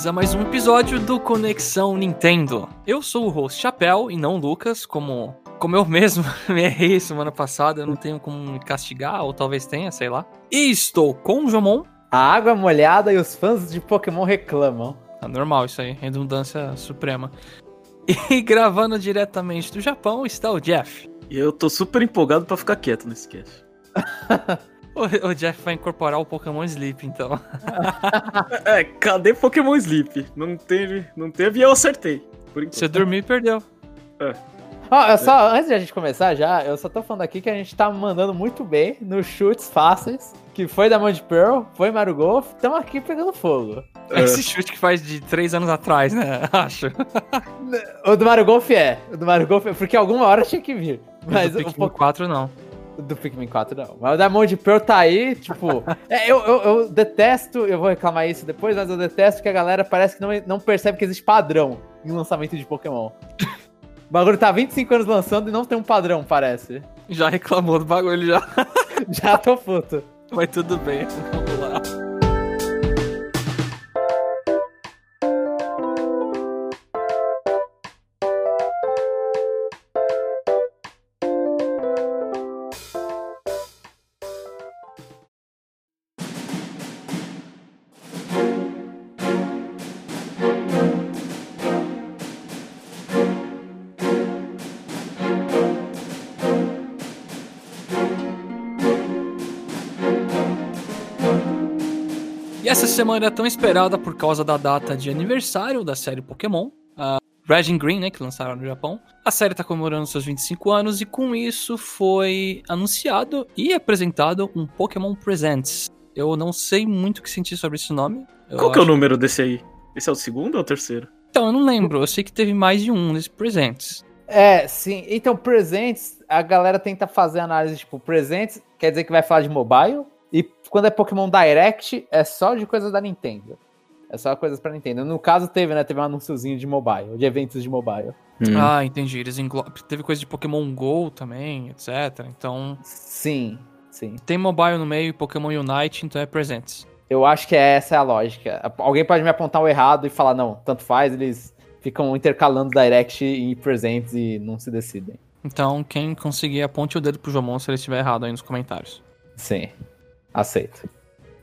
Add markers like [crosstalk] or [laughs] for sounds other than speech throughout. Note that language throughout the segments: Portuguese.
bem-vindos a mais um episódio do Conexão Nintendo. Eu sou o host Chapéu e não Lucas, como, como eu mesmo [laughs] me errei semana passada, eu não tenho como me castigar, ou talvez tenha, sei lá. E estou com o Jomon. A água molhada e os fãs de Pokémon reclamam. É normal isso aí, redundância suprema. E [laughs] gravando diretamente do Japão está o Jeff. E eu tô super empolgado pra ficar quieto nesse cast. [laughs] O, o Jeff vai incorporar o Pokémon Sleep, então. [laughs] É, cadê Pokémon Sleep? Não teve, não teve e eu acertei. Por enquanto. Você dormiu e perdeu. Ó, eu só, antes de a gente começar já, eu só tô falando aqui que a gente tá mandando muito bem nos chutes fáceis, que foi da Mão de Pearl, foi Mario Golf, estamos aqui pegando fogo. É. Esse chute que faz de três anos atrás, né? [laughs] Acho. O do Mario Golf é, o do Mario Golf é, porque alguma hora tinha que vir. Mas do o Pikmin 4 não. Do Pikmin 4 não. Mas o da de Pearl tá aí, tipo. é, eu, eu, eu detesto, eu vou reclamar isso depois, mas eu detesto que a galera parece que não, não percebe que existe padrão em lançamento de Pokémon. O bagulho tá há 25 anos lançando e não tem um padrão, parece. Já reclamou do bagulho já. [laughs] Já tô puto. Mas tudo bem. Essa semana é tão esperada por causa da data de aniversário da série Pokémon. A Red and Green, né, que lançaram no Japão. A série tá comemorando seus 25 anos e com isso foi anunciado e apresentado um Pokémon Presents. Eu não sei muito o que sentir sobre esse nome. Eu Qual que é o número desse aí? Esse é o segundo ou o terceiro? Então, eu não lembro. Eu sei que teve mais de um nesse Presents. É, sim. Então, presentes, a galera tenta fazer análise, tipo, presentes quer dizer que vai falar de mobile. E quando é Pokémon Direct, é só de coisas da Nintendo. É só coisas pra Nintendo. No caso, teve, né? Teve um anúnciozinho de mobile, de eventos de mobile. Ah, entendi. Eles englo... Teve coisa de Pokémon GO também, etc. Então, Sim, sim. tem mobile no meio e Pokémon Unite, então é Presents. Eu acho que essa é a lógica. Alguém pode me apontar o errado e falar, não, tanto faz, eles ficam intercalando Direct e presentes e não se decidem. Então, quem conseguir, aponte o dedo pro Jomon se ele estiver errado aí nos comentários. Sim, aceito.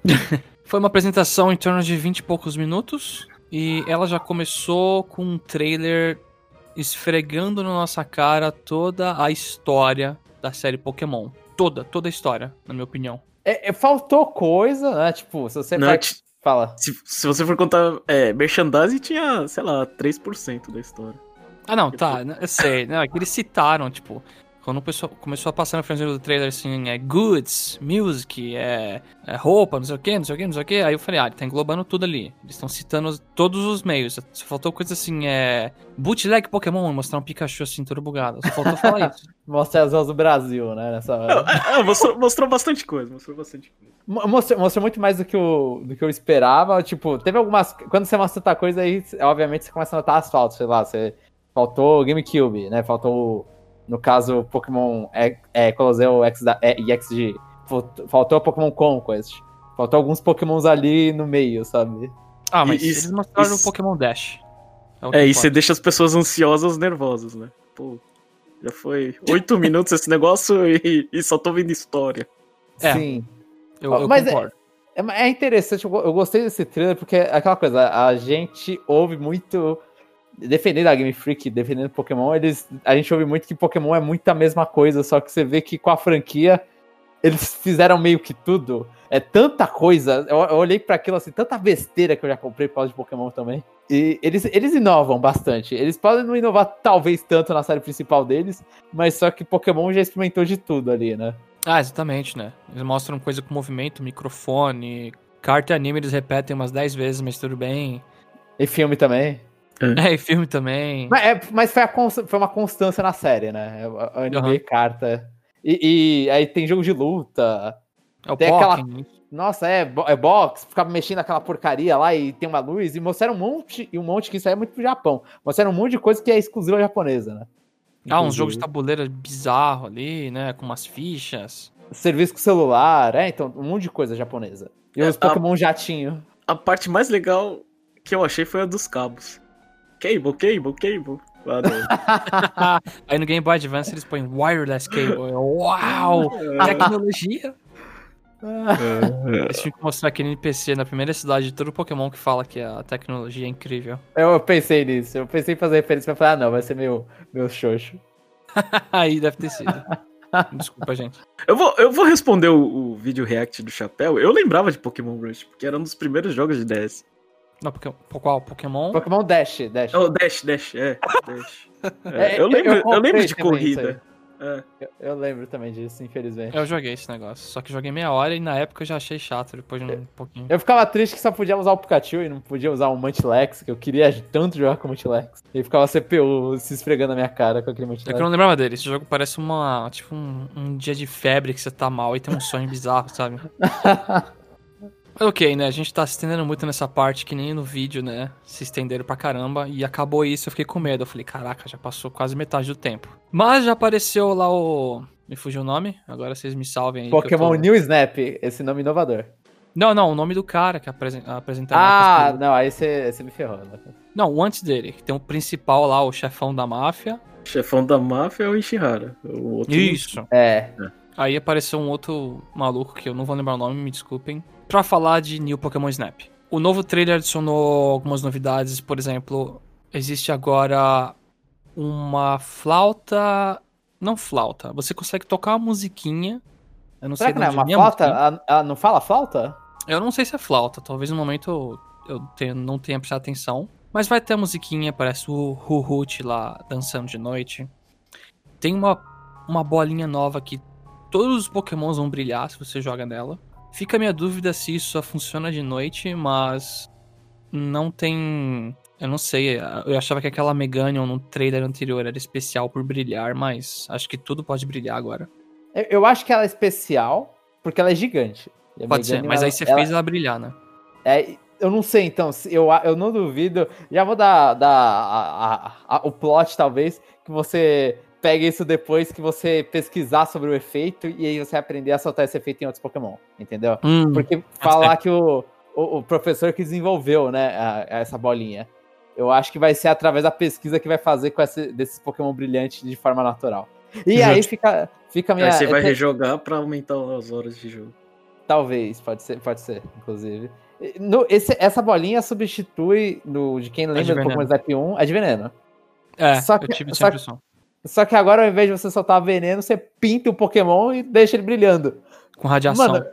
[laughs] Foi uma apresentação em torno de 20 e poucos minutos. E ela já começou com um trailer esfregando na nossa cara toda a história da série Pokémon. Toda, toda a história, na minha opinião. É, é, faltou coisa, né? Tipo, se você Não, Fala. se, se você for contar, é, merchandising tinha, sei lá, 3% da história. Ah, não, tá, né, eu sei. Não, é que eles citaram, tipo, quando o pessoal começou a passar na frente do trailer assim, é goods, music, é, é roupa, não sei o que, não sei o que, não sei o que. Aí eu falei, ah, ele tá englobando tudo ali. Eles estão citando todos os meios. Só faltou coisa assim, é. Bootleg Pokémon, mostrar um Pikachu assim, todo bugado. Só faltou falar isso. [laughs] Mostra as mãos do Brasil, né? Nessa hora. Ah, mostrou, mostrou bastante coisa, mostrou bastante coisa. Mo- Mostrou, mostrou muito mais do que, o, do que eu esperava. Tipo, teve algumas. Quando você mostra tanta coisa aí, obviamente você começa a notar as faltas, sei lá. Você, faltou o GameCube, né? Faltou, no caso, Pokémon é, é, Colosseum X da, é, e XG. Faltou, Pokémon Conquest. Faltou alguns Pokémons ali no meio, sabe? Ah, mas E- eles mostraram isso- o Pokémon Dash. que É, e você deixa as pessoas ansiosas, nervosas, né? Pô, já foi 8 [laughs] minutos esse negócio e, e só tô vendo história. É. Sim. Eu, eu Mas é- concordo. É, é interessante, eu gostei desse trailer, porque é aquela coisa, a gente ouve muito. Defendendo a Game Freak, defendendo Pokémon, eles, a gente ouve muito que Pokémon é muito a mesma coisa, só que você vê que com a franquia eles fizeram meio que tudo. É tanta coisa. Eu, eu olhei pra aquilo assim, tanta besteira que eu já comprei por causa de Pokémon também. E eles, eles inovam bastante. Eles podem não inovar talvez tanto na série principal deles, mas só que Pokémon já experimentou de tudo ali, né? Ah, exatamente, né? Eles mostram coisa com movimento, microfone, carta e anime eles repetem umas 10 vezes, mas tudo bem. E filme também. É, e filme também. Mas, é- mas foi, a foi uma constância na série, né? A- a Anime e carta. E, e aí tem jogo de luta. É o tem aquela- Pokémon. Nossa, é, é box, ficava mexendo naquela porcaria lá e tem uma luz. E mostraram um monte, e um monte que isso aí é muito pro Japão. Mostraram um monte de coisa que é exclusiva japonesa, né? Ah, uns jogos de Inclusive. tabuleiro bizarro ali, né? Com umas fichas. Serviço com celular, é, então, um monte de coisa japonesa. E É, os a- Pokémon jatinho. A parte mais legal que eu achei foi a dos cabos. Cable, cable, cable. Ah. [laughs] Aí no Game Boy Advance eles põem wireless cable. Uau! Tecnologia! Eles tinham que mostrar aquele NPC na primeira cidade de todo Pokémon que fala que a tecnologia é incrível. Eu, pensei nisso. Eu pensei em fazer referência pra falar, ah, não, vai ser meu, meu xoxo. [laughs] Aí deve ter sido. Desculpa, gente. Eu vou, eu vou responder o, o vídeo react do Chapéu. Eu lembrava de Pokémon Rush, porque era um dos primeiros jogos de DS. Não, porque, qual? Pokémon? Pokémon Dash, Dash. Oh, Dash, Dash, é. Dash. [laughs] É, É, eu, lembro, eu eu, lembro de corrida. É. Eu, eu lembro também disso, infelizmente. Eu joguei esse negócio. Só que joguei meia hora e na época eu já achei chato, depois de um pouquinho. Eu ficava triste que só podia usar o Pikachu e não podia usar o Mantilex, que eu queria tanto jogar com o Mantilex. E ficava CPU se esfregando na minha cara com aquele É que Mantilex. eu não lembrava dele. Esse jogo parece uma. Tipo um, um dia de febre que você tá mal e tem um sonho bizarro, sabe? [laughs] Ok, né? A gente tá se estendendo muito nessa parte, que nem no vídeo, né? Se estenderam pra caramba. E acabou isso, eu fiquei com medo. Eu falei, caraca, já passou quase metade do tempo. Mas já apareceu lá o. Me fugiu o nome? Agora vocês me salvem aí. Pokémon tô- New Snap, esse nome inovador. Não, não, o nome do cara que apresen- apresentava. Ah, não, aí você você me ferrou. Né? Não, o antes dele, que tem o principal lá, o chefão da máfia. Chefão da máfia é o Ishihara. O outro Isso. É, Aí apareceu um outro maluco que eu não vou lembrar o nome, me desculpem. Pra falar de New Pokémon Snap. O novo trailer adicionou algumas novidades, por exemplo, existe agora uma flauta. Não flauta, você consegue tocar uma musiquinha. Eu não será sei que não é uma a flauta? Ah, ah, não fala flauta? Eu não sei se é flauta, talvez no momento eu, tenha- não tenha prestado atenção. Mas vai ter a musiquinha, parece o Huhut lá dançando de noite. Tem uma, uma bolinha nova que todos os pokémons vão brilhar se você joga nela. Fica a minha dúvida se isso só funciona de noite, mas não tem. Eu não sei, eu achava que aquela Meganium no trailer anterior era especial por brilhar, mas acho que tudo pode brilhar agora. Eu, acho que ela é especial porque ela é gigante. Pode ser, Meganium, mas aí ela- você ela- fez ela brilhar, né? É, eu não sei, então, eu, eu não duvido. Já vou dar, dar a- a- a- o plot, talvez, que você pegue isso depois que você pesquisar sobre o efeito e aí você aprender a soltar esse efeito em outros Pokémon, entendeu? Hum, Porque falar que o, o, o professor que desenvolveu, né, a- essa bolinha, eu acho que vai ser através da pesquisa que vai fazer com esse, desses Pokémon brilhantes de forma natural. E aí fica, fica a minha. Aí você vai eu rejogar pra aumentar as horas de jogo. Talvez, pode ser, pode ser, inclusive. No, esse- essa bolinha substitui, no, de quem lembra do. Pokémon Snap 1, a de veneno. É, Só eu que- tive essa só. Só que agora, ao invés de você soltar veneno, você pinta o Pokémon e deixa ele brilhando. Com radiação. Mano,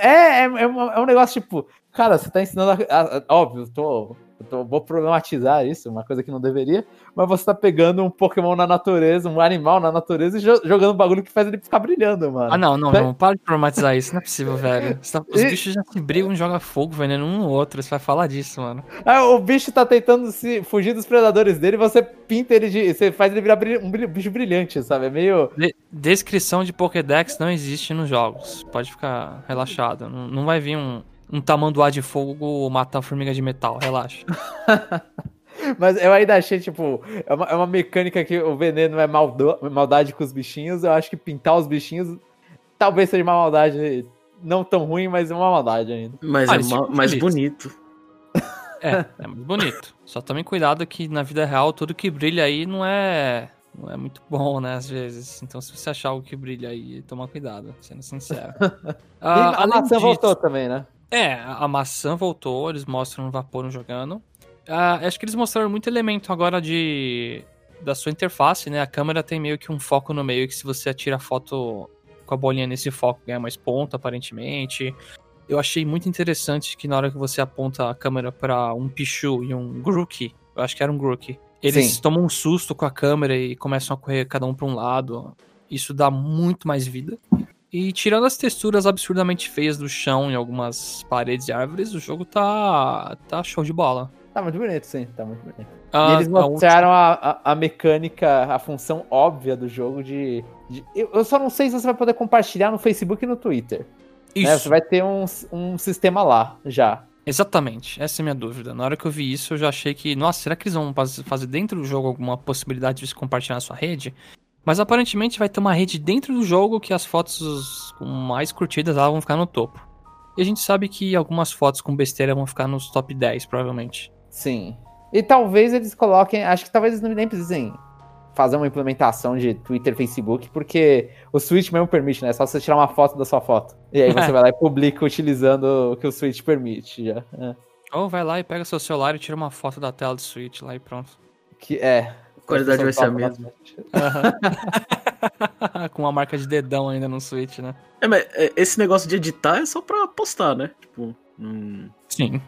é, é, é, um, é um negócio tipo, cara, você tá ensinando. A, a- óbvio, tô, tô- vou problematizar isso, uma coisa que não deveria, mas você tá pegando um Pokémon na natureza, um animal na natureza e jo- jogando um bagulho que faz ele ficar brilhando, mano. Ah, não, não, não. Para de problematizar isso. Não é possível, velho. Tá- Os E- bichos já se brigam e jogam fogo, veneno um no outro. Você vai falar disso, mano. Ah, o bicho tá tentando se fugir dos predadores dele, você pinta ele de. Você faz ele virar um bicho brilhante, sabe? É meio. De- descrição de Pokédex não existe nos jogos. Pode ficar relaxado. Não, não vai vir um, um tamanduá de fogo matar a formiga de metal. Relaxa. [laughs] Mas eu ainda achei, tipo, é uma, é uma mecânica que o veneno é maldo- maldade com os bichinhos. Eu acho que pintar os bichinhos talvez seja uma maldade não tão ruim, mas é uma maldade ainda. Mas Ah, é ma- ficam mais bonito. É, é muito bonito. Só tomem cuidado que na vida real tudo que brilha aí não é. Não é muito bom, né, às vezes. Então, se você achar algo que brilha aí, toma cuidado, sendo sincero. [laughs] Ah, a maçã disso- voltou também, né? É, a maçã voltou, eles mostram o vapor jogando. Ah, acho que eles mostraram muito elemento agora de da sua interface, né? A câmera tem meio que um foco no meio que se você atira a foto com a bolinha nesse foco ganha mais ponto, aparentemente. Eu achei muito interessante que na hora que você aponta a câmera pra um Pichu e um Grookey, eu acho que era um Grookey, eles Sim. tomam um susto com a câmera e começam a correr cada um pra um lado. Isso dá muito mais vida. E tirando as texturas absurdamente feias do chão em algumas paredes e árvores, o jogo tá, tá show de bola. Tá muito bonito, sim, tá muito bonito. Ah, e eles a mostraram a, a, a mecânica, a função óbvia do jogo de. de- eu, só não sei se você vai poder compartilhar no Facebook e no Twitter. Isso, né? Você vai ter um, um sistema lá já. exatamente. Essa é a minha dúvida. Na hora que eu vi isso, eu já achei que, nossa, será que eles vão faz- fazer dentro do jogo alguma possibilidade de se compartilhar na sua rede? Mas aparentemente vai ter uma rede dentro do jogo que as fotos mais curtidas lá vão ficar no topo. E a gente sabe que algumas fotos com besteira vão ficar nos top 10, provavelmente. Sim. E talvez eles coloquem. Acho que talvez eles nem precisem fazer uma implementação de Twitter, Facebook, porque o Switch mesmo permite, né? É só você tirar uma foto da sua foto. E aí você [laughs] vai lá e publica utilizando o que o Switch permite já. É. Ou vai lá e pega seu celular e tira uma foto da tela do Switch lá e pronto. Que é. A qualidade vai ser a mesma. [laughs] Com uma marca de dedão ainda no Switch, né? É, mas é, esse negócio de editar é só pra postar, né? Tipo, não, Sim.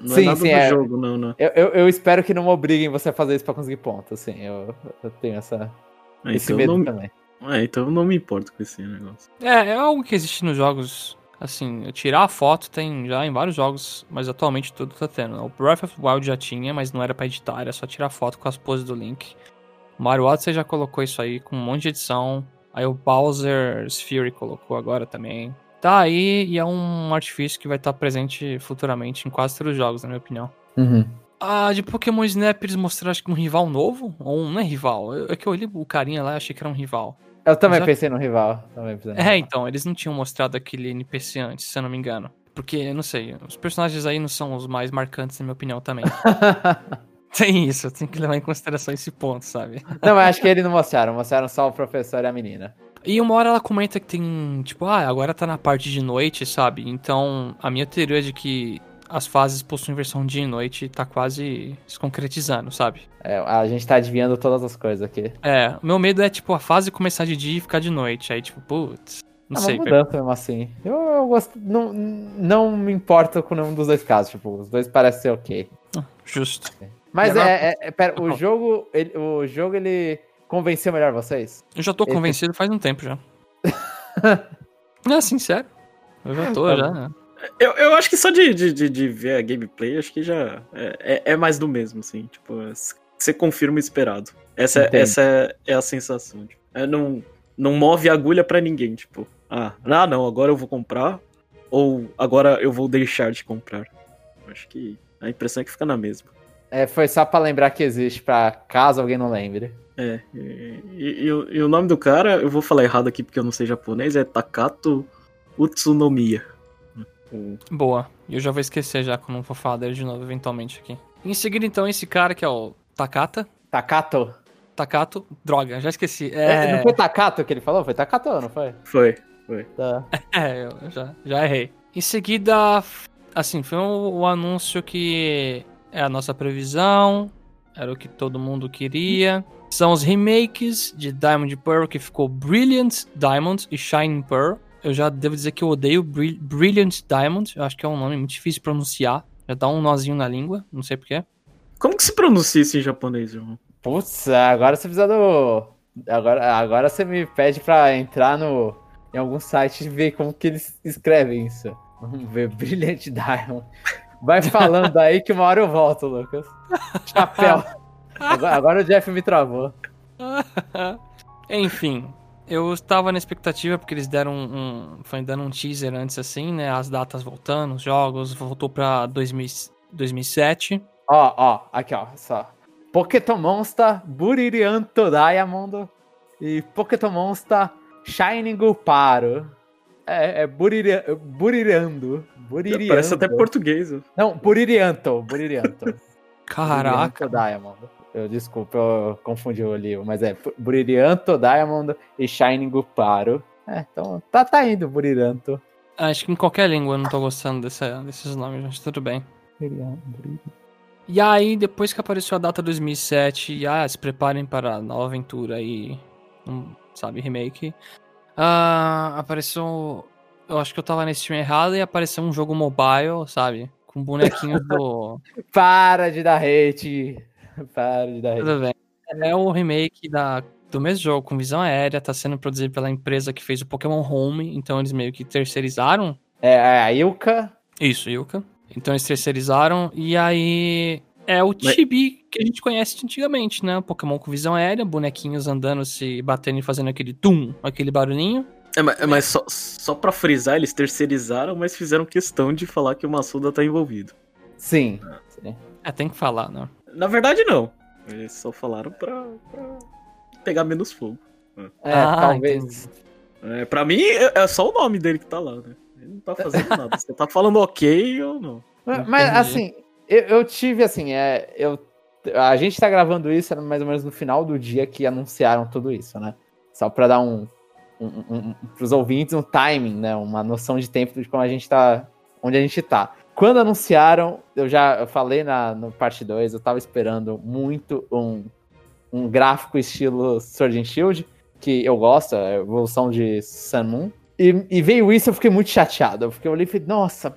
não Sim, é nada sim, do é. jogo, não, não. Eu, eu, eu espero que não obriguem você a fazer isso pra conseguir ponto, assim. Eu, eu tenho essa, É, esse então, medo não, também. é, então eu não me importo com esse negócio. É, é algo que existe nos jogos. Assim, tirar a foto tem já em vários jogos, mas atualmente tudo tá tendo. O Breath of the Wild já tinha, mas não era pra editar, era só tirar foto com as poses do Link. O Mario Odyssey já colocou isso aí com um monte de edição. Aí o Bowser's Fury colocou agora também. Tá aí e é um artifício que vai estar presente futuramente em quase todos os jogos, na minha opinião. Uhum. Ah, de Pokémon Snap eles mostraram acho que um rival novo? Ou um, não é rival? É que eu olhei o carinha lá e achei que era um rival. Eu também Já- pensei no rival. Também pensei no É, rival. então, eles não tinham mostrado aquele NPC antes, se eu não me engano. Porque, eu não sei, os personagens aí não são os mais marcantes, na minha opinião, também. [laughs] tem isso, tem que levar em consideração esse ponto, sabe? não, mas acho que eles não mostraram. Mostraram só o professor e a menina. E uma hora ela comenta que tem, tipo, ah, agora tá na parte de noite, sabe? Então, a minha teoria é de que as fases possuem versão dia e noite tá quase se concretizando, sabe? É, a gente tá adivinhando todas as coisas aqui. É, o meu medo é, tipo, a fase começar de dia e ficar de noite. Aí, tipo, putz, não é sei. uma mudança mesmo assim. Eu, eu gosto. Não, não me importo com nenhum dos dois casos. Tipo, os dois parecem ser ok. Justo. Mas E agora- é, é, é- pera, o jogo. Ele, o jogo ele convenceu melhor vocês? Eu já tô convencido faz um tempo já. [laughs] é, sincero. Eu já tô, Tá já. Eu, eu acho que só de, de, de, ver a gameplay, acho que já é, é, é mais do mesmo, assim. Tipo, é- você confirma o esperado. Essa, é- essa é, é a sensação. Tipo, é, não, não move agulha pra ninguém, tipo, ah, ah, não, agora eu vou comprar, ou agora eu vou deixar de comprar. Acho que a impressão é que fica na mesma. É, foi só pra lembrar que existe, pra caso alguém não lembre. É, e, e- e o- e o nome do cara, eu vou falar errado aqui porque eu não sei japonês, é Takato Utsunomiya. Boa. E eu já vou esquecer já quando eu for falar dele de novo, eventualmente aqui. Em seguida, então, esse cara que é o Takata. Takato? Takato, droga, já esqueci. É, É, não foi Takato que ele falou? Foi Takato, não foi? Foi. Tá. [laughs] é eu já, já errei. Em seguida, assim, foi o, o anúncio que é a nossa previsão, era o que todo mundo queria. São os remakes de Diamond Pearl, que ficou Brilliant Diamond e Shining Pearl. Eu já devo dizer que eu odeio Bril- Brilliant Diamond, eu acho que é um nome muito difícil de pronunciar. Já dá um nozinho na língua, não sei porquê. Como que se pronuncia isso em japonês, irmão? Putz, agora você precisa do. Agora, agora você me pede pra entrar no, em algum site e ver como que eles escrevem isso. Vamos ver, [laughs] Brilliant Diamond. Vai falando aí que uma hora eu volto, Lucas. Chapéu. [laughs] Agora, agora o Jeff me travou. Enfim, eu estava na expectativa porque eles deram um, foi dando um teaser antes assim, né? As datas voltando, os jogos, voltou pra 2000, 2007. Ó, ó, aqui ó, só. Pokémon Monster Buririanto Diamond e Pokémon Monster Shining Paro. É, é Buriria, Burirando. Buririando. Parece até português. ó. Não, Buririanto, Buririanto. Caraca, Buririanto Diamond. Eu, desculpa, eu confundi o livro, mas é Buririanto Diamond e Shining Paro. É, então tá, tá indo Buriranto. acho que em qualquer língua eu não tô gostando desse- desses nomes, mas tudo bem. E aí, depois que apareceu a data 2007, e, ah, se preparem para a nova aventura aí, um, sabe, remake. Ah, apareceu. Eu acho que eu tava na stream errada e apareceu um jogo mobile, sabe? Com bonequinhos [laughs] do. Para de dar hate. [laughs] Para de dar. Tudo bem. É o remake da, do mesmo jogo, com visão aérea, tá sendo produzido pela empresa que fez o Pokémon Home, então eles meio que terceirizaram. É, é a Ilka. Isso, Yuka. Então eles terceirizaram, e aí é o Mas- Chibi que a gente conhece de antigamente, né? Pokémon com visão aérea, bonequinhos andando, se batendo e fazendo aquele tum, aquele barulhinho. É, mas, é, mas só, só pra frisar, eles terceirizaram, mas fizeram questão de falar que o Massuda tá envolvido. Sim. É, tem que falar, né? Na verdade, não. Eles só falaram pra, pra pegar menos fogo. É, Ah, talvez. É, pra mim, é é só o nome dele que tá lá, né? Ele não tá fazendo nada. Você tá falando ok ou não? Mas, assim, eu, eu tive, assim, é, eu, a gente tá gravando isso era mais ou menos no final do dia que anunciaram tudo isso, né? Só pra dar um, um, um, um pros ouvintes um timing, né? Uma noção de tempo de como a gente tá, onde a gente tá. Quando anunciaram, eu já eu falei na, no parte 2, eu tava esperando muito um, um gráfico estilo Sword and Shield, que eu gosto, a evolução de Sun Moon. E, e, veio isso, eu fiquei muito chateado. Eu olhei e falei, nossa,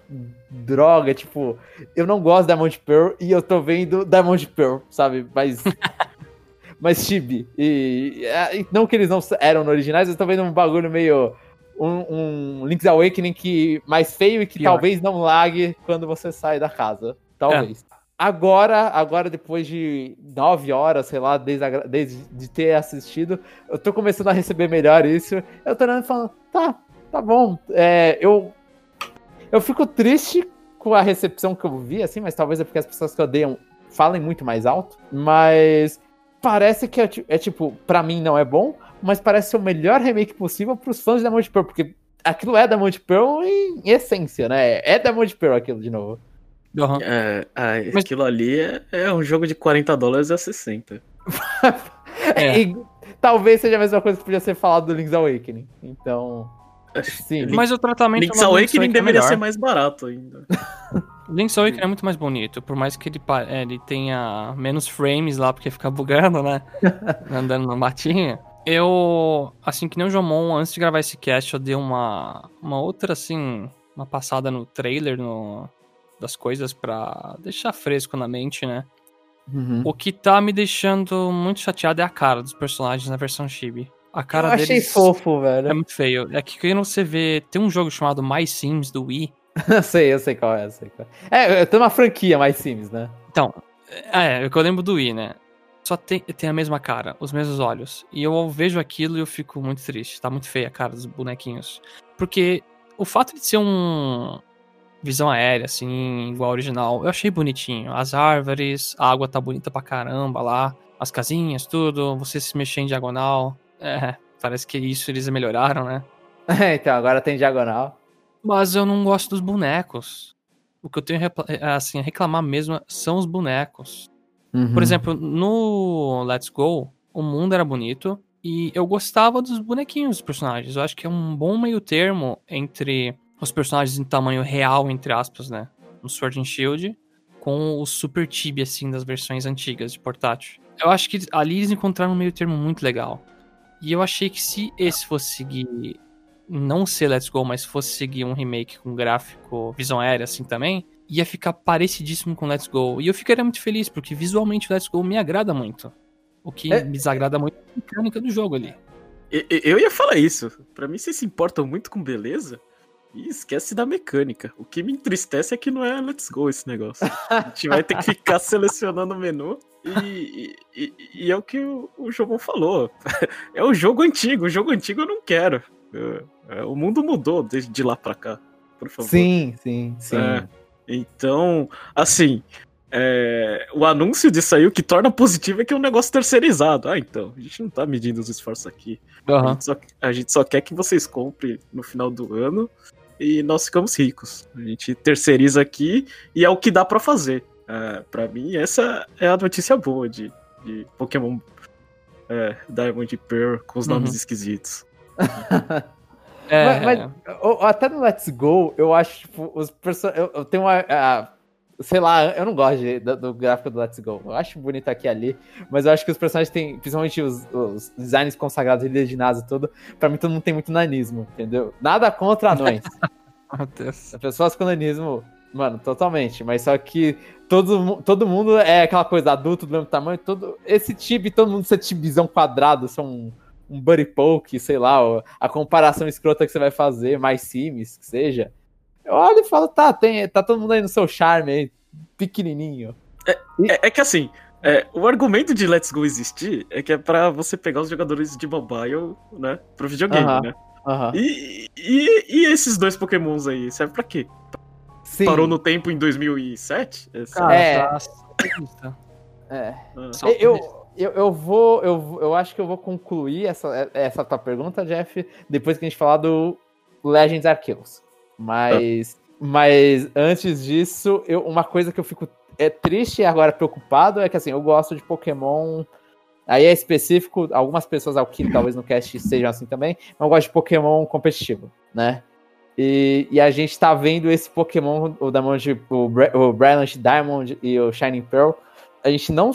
droga, tipo, eu não gosto da Diamond Pearl e eu tô vendo Diamond Pearl, sabe? Mas. [laughs] mas chibi. E, e, não que eles não eram originais, eu tô vendo um bagulho meio. Um, um Link's Awakening que mais feio e que Pior. talvez não lague quando você sai da casa. Talvez. É. Agora, agora, depois de nove horas, sei lá, desde, a, desde de ter assistido, eu tô começando a receber melhor isso. Eu tô olhando e falando, tá, tá bom. É, eu, eu fico triste com a recepção que eu vi, assim, mas talvez é porque as pessoas que odeiam falem muito mais alto. Mas parece que é, é tipo, para mim não é bom, mas parece ser o melhor remake possível pros fãs da Monte Pearl, porque aquilo é da Monte Pearl em essência, né? É da Monte Pearl aquilo de novo. Uhum. É, é, mas... Aquilo ali é, é, um jogo de 40 dólares a 60. [laughs] é. E, talvez seja a mesma coisa que podia ser falado do Link's Awakening. Então. Sim. Mas o tratamento Link's Awakening é deveria ser mais barato ainda. [laughs] Link's Awakening é muito mais bonito, por mais que ele, é, ele tenha menos frames lá, porque fica bugando, né? [laughs] Andando no matinho. Eu, assim que nem o Jomon, antes de gravar esse cast, eu dei uma, uma outra, assim, uma passada no trailer no, das coisas para deixar fresco na mente, né? Uhum. O que tá me deixando muito chateado é a cara dos personagens na versão Chibi. A cara eu achei fofo, velho. É muito feio. É que quando você vê. Tem um jogo chamado My Sims do Wii. eu [laughs] sei, eu sei qual é, eu sei qual é. É, tem uma franquia My Sims, né? Então, é, eu lembro do Wii, né? Só tem, tem a mesma cara, os mesmos olhos. E eu vejo aquilo e eu fico muito triste. Tá muito feia a cara dos bonequinhos. Porque o fato de ser um. Visão aérea, assim, igual ao original, eu achei bonitinho. As árvores, a água tá bonita pra caramba lá. As casinhas, tudo. Você se mexer em diagonal. É, parece que isso eles melhoraram, né? É, [laughs] então, agora tem diagonal. Mas eu não gosto dos bonecos. O que eu tenho assim, a reclamar mesmo são os bonecos. Uhum. Por exemplo, no Let's Go, o mundo era bonito e eu gostava dos bonequinhos dos personagens. Eu acho que é um bom meio termo entre os personagens em tamanho real, entre aspas, né? No Sword and Shield, com o Super Tibi, assim, das versões antigas de portátil. Eu acho que ali eles encontraram um meio termo muito legal. E eu achei que se esse fosse seguir, não ser Let's Go, mas fosse seguir um remake com gráfico, visão aérea assim também, ia ficar parecidíssimo com Let's Go. E eu ficaria muito feliz, porque visualmente o Let's Go me agrada muito. O que é... me desagrada muito é a mecânica do jogo ali. Eu, eu ia falar isso. Para mim, vocês se importam muito com beleza. E esquece da mecânica. O que me entristece é que não é Let's Go esse negócio. A gente vai ter que ficar [laughs] selecionando o menu. E, e, e, é o que o, o Jogão falou. [laughs] É o jogo antigo. O jogo antigo eu não quero. É, é, o mundo mudou desde de lá pra cá. Por favor. Sim, sim, sim. É, então, assim. É, o anúncio disso aí, o que torna positivo é que é um negócio terceirizado. Ah, então, a gente não tá medindo os esforços aqui. Uhum. A, gente só, a gente só quer que vocês comprem no final do ano e nós ficamos ricos. A gente terceiriza aqui e é o que dá para fazer. É, para mim, essa é a notícia boa de, de Pokémon é, Diamond Pearl com os nomes uhum. esquisitos. [laughs] é... Mas, mas, até no Let's Go, eu acho, tipo, os personagens. Eu, eu, tenho uma. sei lá, eu não gosto de, do, do, gráfico do Let's Go. Eu acho bonito aqui e ali, mas eu acho que os personagens têm, principalmente os, os designs consagrados de ginásio e tudo, pra mim todo mundo tem muito nanismo, entendeu? Nada contra anões. [laughs] Meu Deus. As pessoas com nanismo, mano, totalmente. Mas só que todo, todo mundo é aquela coisa adulto do mesmo tamanho. Todo, esse tib, todo mundo ser tibizão quadrado, são um, buddy poke, sei lá, a comparação escrota que você vai fazer, mais sims, que seja. Eu olho e falo, tá, tem, tá todo mundo aí no seu charme aí, pequenininho. É, é, é que assim, é, o argumento de Let's Go existir é que é pra você pegar os jogadores de mobile, né, pro videogame, uh -huh, né? Uh -huh. e, e, e, esses dois pokémons aí, serve pra quê? Sim. Parou no tempo em 2007? Cara, é. é. Ah. Eu, eu, eu vou, eu, eu acho que eu vou concluir essa, essa tua pergunta, Jeff, depois que a gente falar do Legends Arceus. Mas, mas antes disso, eu, uma coisa que eu fico. é triste e agora preocupado é que assim, eu gosto de Pokémon. Aí é específico, algumas pessoas aqui talvez no cast sejam assim também, mas eu gosto de Pokémon competitivo, né? E, e a gente tá vendo esse Pokémon, o Diamond, o, Bra- o Brilliant Diamond e o Shining Pearl. A gente não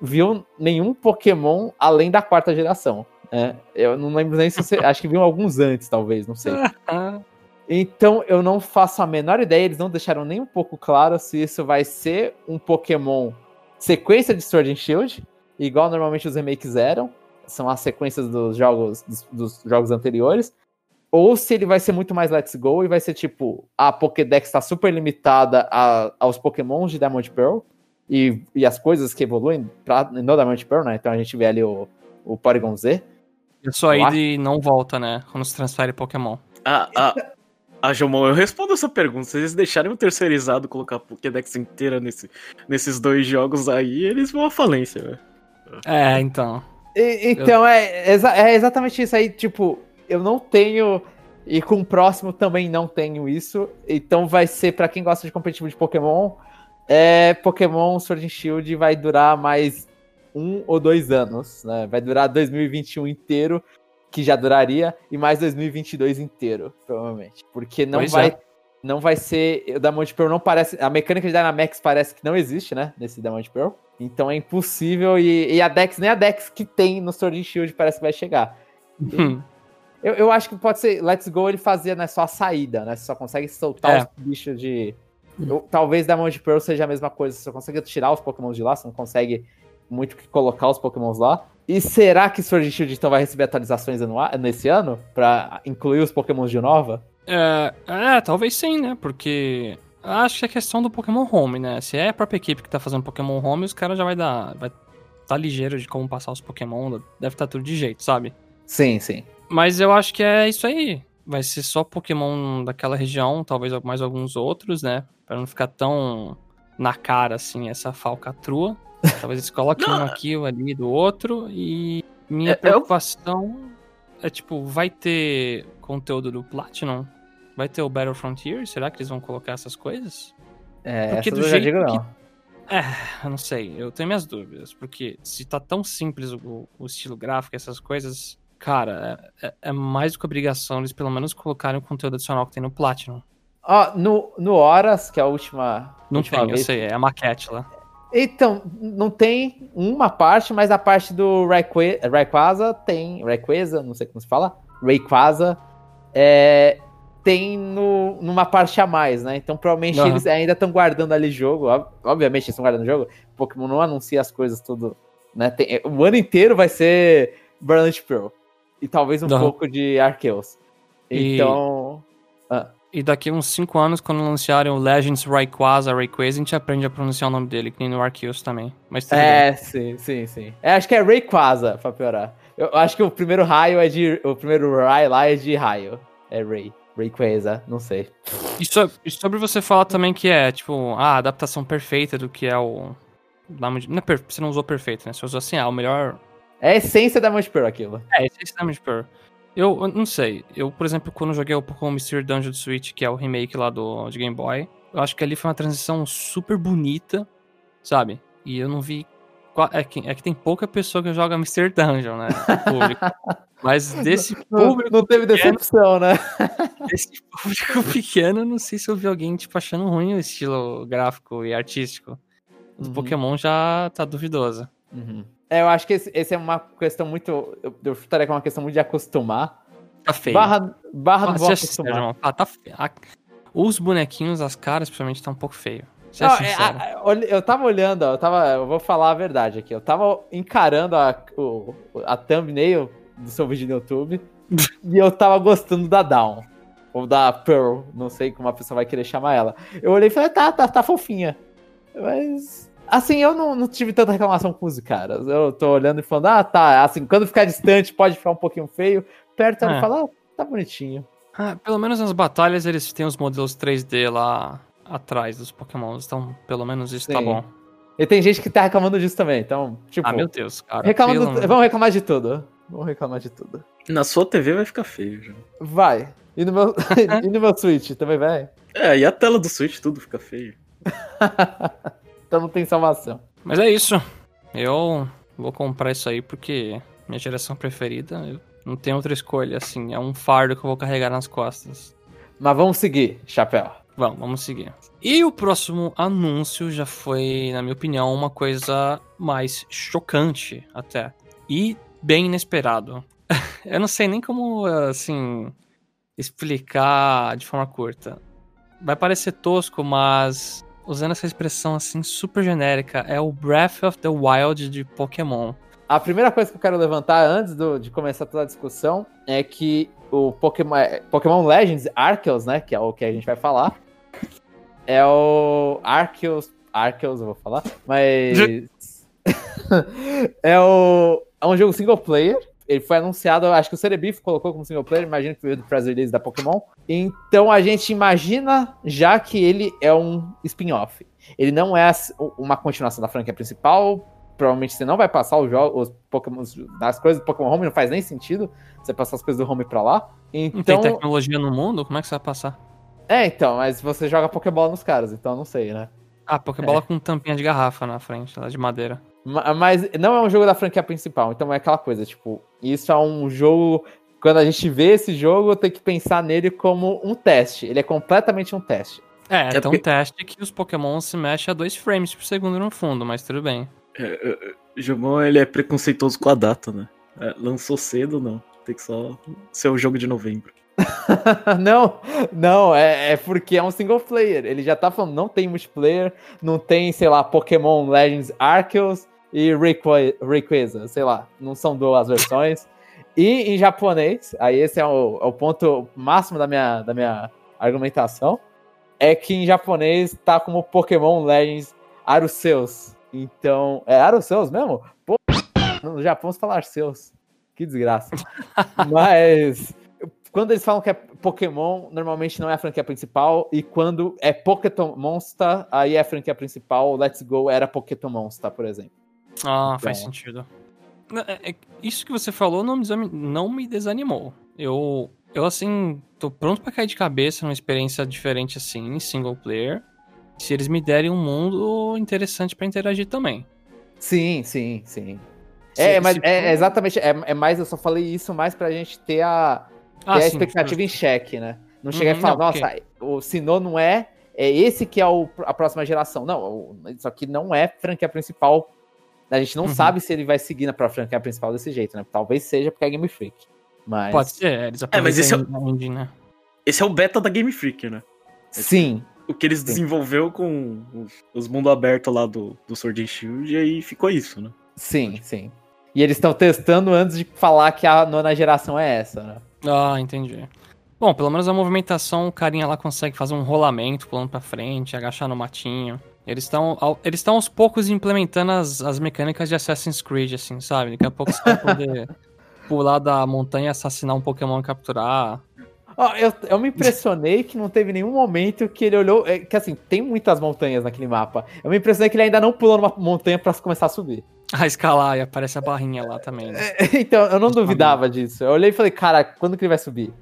viu nenhum Pokémon além da quarta geração. né? Eu não lembro nem se você. acho que viu alguns antes, talvez, não sei. [laughs] Então eu não faço a menor ideia, eles não deixaram nem um pouco claro se isso vai ser um Pokémon sequência de Sword and Shield, igual normalmente os remakes eram, são as sequências dos jogos dos, dos jogos anteriores, ou se ele vai ser muito mais Let's Go e vai ser tipo, a Pokédex está super limitada a- aos Pokémons de Diamond Pearl e, e as coisas que evoluem pra, no Diamond Pearl, né? Então a gente vê ali o, o Porygon Z. Eu sou Eu aí e não volta, né? Quando se transfere Pokémon. Ah, ah, ah, Jomon, eu respondo essa pergunta. Se eles deixarem o terceirizado colocar a Pokédex inteira nesse, nesses dois jogos aí, eles vão à falência, velho. É, então. E- então, é, exa- é exatamente isso aí, tipo, eu não tenho, e com o próximo também não tenho isso, então vai ser, pra quem gosta de competitivo de Pokémon, é Pokémon Sword and Shield vai durar mais um ou dois anos, né? Vai durar 2021 inteiro, que já duraria, e mais 2022 inteiro, provavelmente. Porque não Pois vai... é. Não vai ser. O Diamond Pearl não parece. A mecânica de Dynamax parece que não existe, né? Nesse Diamond Pearl. Então é impossível. E, e a Dex, nem a Dex que tem no Sword and Shield parece que vai chegar. Hum. Eu, eu acho que pode ser. Let's Go ele fazia né, só a saída, né? Você só consegue soltar É. os bichos de. Eu- talvez Diamond Pearl seja a mesma coisa. Você consegue tirar os Pokémon de lá, você não consegue muito que colocar os Pokémons lá. E será que Sword Shield então vai receber atualizações nesse ano? Pra incluir os Pokémons de nova? É, é, talvez sim, né? Porque acho que é questão do Pokémon Home, né? Se é a própria equipe que tá fazendo Pokémon Home, os caras já vai dar. Vai tá ligeiro de como passar os Pokémon, deve estar tudo de jeito, sabe? Sim, sim. Mas eu acho que é isso aí. Vai ser só Pokémon daquela região, talvez mais alguns outros, né? Pra não ficar tão na cara assim essa falcatrua. [laughs] Talvez eles coloquem um aqui, um ali do outro. E minha É, eu- preocupação é tipo, vai ter conteúdo do Platinum? Vai ter o Battle Frontier? Será que eles vão colocar essas coisas? É, Porque do eu já jeito digo que- não. Eu não sei, eu tenho minhas dúvidas. Porque se tá tão simples o, o estilo gráfico, essas coisas, cara, é, é- é mais do que obrigação eles pelo menos colocarem o conteúdo adicional que tem no Platinum. Ó, no, no Horas, que é a última. Não última tem, eu vez. sei, é a maquete lá. Então, não tem uma parte, mas a parte do Rayque- Rayquaza tem. Rayquaza, não sei como se fala. Rayquaza. É, tem no, numa parte a mais, né? Então, provavelmente Aham. eles ainda estão guardando ali jogo. ob- Obviamente, eles estão guardando jogo. Pokémon não anuncia as coisas tudo. Né? Tem- o ano inteiro vai ser Brilliant Pearl. E talvez um pouco de Arceus. E- Então. E daqui uns 5 anos, quando anunciarem o Legends Rayquaza, Rayquaza, a gente aprende a pronunciar o nome dele, que nem no Arceus também. Mas bem. É, sim, sim, sim. É, acho que é Rayquaza, pra piorar. Eu acho que o primeiro raio é de. O primeiro raio lá é de raio. É Ray. Rayquaza, não sei. E, so- e sobre você falar também que é, tipo, a adaptação perfeita do que é o. Não é per- você não usou perfeito, né? Você usou assim, ah, o melhor. É a essência da Monte Pearl aquilo. É, esse é Diamond Pearl. Eu, eu não sei. Eu, por exemplo, quando joguei o Pokémon Mystery Dungeon do Switch, que é o remake lá do, de Game Boy, eu acho que ali foi uma transição super bonita, sabe? E eu não vi. É que, é que tem pouca pessoa que joga Mystery Dungeon, né? público. [laughs] Mas desse Não, público, não teve decepção, né? [laughs] desse público pequeno, eu não sei se eu vi alguém, tipo, achando ruim o estilo gráfico e artístico. O Uhum. Pokémon já tá duvidoso. Uhum. É, eu acho que esse, esse é uma questão muito. Eu, eu chutaria que é uma questão muito de acostumar. Tá feio. Barra, barra Ah, não vou acostumar. irmão. Ah, tá feio. A- Os bonequinhos, as caras, principalmente, tá um pouco feio. Seja Não, é, sincero. a- a- olha, eu tava olhando, ó, eu, tava, eu vou falar a verdade aqui. Eu tava encarando a, o, a thumbnail do seu vídeo no YouTube [laughs] e eu tava gostando da Down. Ou da Pearl, não sei como a pessoa vai querer chamar ela. Eu olhei e falei, tá, tá, tá fofinha. Mas. Assim, eu não, não tive tanta reclamação com os caras. Eu tô olhando e falando, ah, tá. Assim, quando ficar distante pode ficar um pouquinho feio. Perto eu É. falo, ah, tá bonitinho. Ah, pelo menos nas batalhas eles têm os modelos 3D lá atrás dos Pokémons. Então, pelo menos isso tá Sim. bom. E tem gente que tá reclamando disso também. Então, tipo, Ah, meu Deus, cara. reclama pelo do- amor- vamos reclamar de tudo. Vamos reclamar de tudo. Na sua TV vai ficar feio, já. Vai. E no meu, [laughs] e no meu Switch também vai? É, e a tela do Switch tudo fica feio. [laughs] então não tem salvação. Mas é isso. Eu vou comprar isso aí porque minha geração preferida, eu não tenho outra escolha, assim. É um fardo que eu vou carregar nas costas. Mas vamos seguir, Chapéu. Vamos, vamos seguir. E o próximo anúncio já foi, na minha opinião, uma coisa mais chocante até. E bem inesperado. [laughs] eu não sei nem como, assim, explicar de forma curta. Vai parecer tosco, mas usando essa expressão assim super genérica, é o Breath of the Wild de Pokémon. A primeira coisa que eu quero levantar antes do, de começar toda a discussão é que o Pokémon, é, Pokémon Legends Arceus, né, que é o que a gente vai falar, é o Arceus, Arceus eu vou falar, mas [laughs] é o é um jogo single player. Ele foi anunciado, acho que o Cerebif colocou como single player, imagino que veio do press release da Pokémon. Então a gente imagina já que ele é um spin-off. Ele não é uma continuação da franquia principal, provavelmente você não vai passar os jogos, os Pokémon, as coisas do Pokémon Home, não faz nem sentido você passar as coisas do Home pra lá. Então, não tem tecnologia no mundo? Como é que você vai passar? É, então, mas você joga Pokébola nos caras, então não sei, né? Ah, Pokébola é. com tampinha de garrafa na frente, lá de madeira. Mas não é um jogo da franquia principal, então é aquela coisa, tipo, isso é um jogo. Quando a gente vê esse jogo, tem que pensar nele como um teste. Ele é completamente um teste. É, é, é tão porque... teste que os Pokémon se mexem a dois frames por segundo no fundo, mas tudo bem. É, é, Jogão, ele é preconceituoso com a data, né? É, lançou cedo, não. Tem que só ser o jogo de novembro. [laughs] não, não, é, é, porque é um single player. Ele já tá falando, não tem multiplayer, não tem, sei lá, Pokémon Legends Arceus e Rayquaza, sei lá, não são duas versões. [laughs] e em japonês, aí esse é o, é o ponto máximo da minha, da minha argumentação, é que em japonês tá como Pokémon Legends Arceus. Então, é Arceus mesmo? Pô, no Japão se fala Arceus. Que desgraça. [laughs] Mas quando eles falam que é Pokémon, normalmente não é a franquia principal. E quando é Pokémon Monster, aí é a franquia principal. Let's Go era Pokémon Monster, por exemplo. Ah, então... faz sentido. É, é, isso que você falou não me, não me desanimou. Eu, eu, assim, tô pronto para cair de cabeça numa experiência diferente assim, em single player. Se eles me derem um mundo interessante para interagir também. Sim, sim, sim. Se, é, mas é, é, exatamente, é, é mais, eu só falei isso mais pra gente ter a, ah, ter a expectativa sim. em xeque, né? Não chegar uhum, e falar, não, nossa, o Sinnoh não é, é esse que é o, a próxima geração. Não, isso aqui não é franquia principal. A gente não uhum. sabe se ele vai seguir na própria franquia principal desse jeito, né? Talvez seja porque é Game Freak. Mas... Pode ser, eles é, mas esse é, o... Indie, né? esse é o beta da Game Freak, né? Sim. O que eles sim. desenvolveu com os, os mundo aberto lá do, do Sword and Shield e aí ficou isso, né? Sim, sim. E eles estão testando antes de falar que a nona geração é essa, né? Ah, entendi. Bom, pelo menos a movimentação, o carinha lá consegue fazer um rolamento, pulando pra frente, agachar no matinho. Eles estão eles estão aos poucos implementando as, as mecânicas de Assassin's Creed, assim, sabe? Daqui a pouco você vai poder [laughs] pular da montanha, assassinar um Pokémon e capturar. Oh, eu, eu me impressionei que não teve nenhum momento que ele olhou. É, que assim, tem muitas montanhas naquele mapa. Eu me impressionei que ele ainda não pulou numa montanha para começar a subir. [laughs] A escalar e aparece a barrinha lá também. Né? É, então, eu não duvidava disso. Eu olhei e falei, cara, quando que ele vai subir?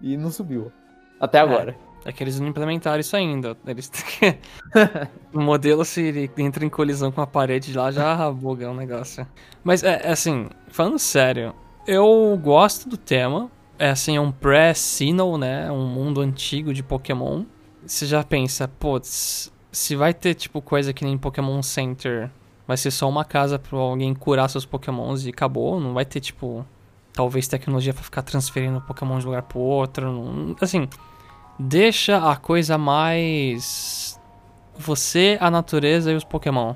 E não subiu. Até é, agora. É, é que eles não implementaram isso ainda. Eles [laughs] o modelo, se ele entra em colisão com a parede lá, já buga o negócio. Mas, é, é, assim, falando sério, eu gosto do tema. É assim, é um pré-Sinnoh, né? Um mundo antigo de Pokémon. Você já pensa, putz, se vai ter, tipo, coisa que nem Pokémon Center vai ser só uma casa para alguém curar seus pokémons e acabou. Não vai ter, tipo, talvez tecnologia para ficar transferindo pokémon de um lugar pro outro. Não, assim, deixa a coisa mais. Você, a natureza e os pokémon.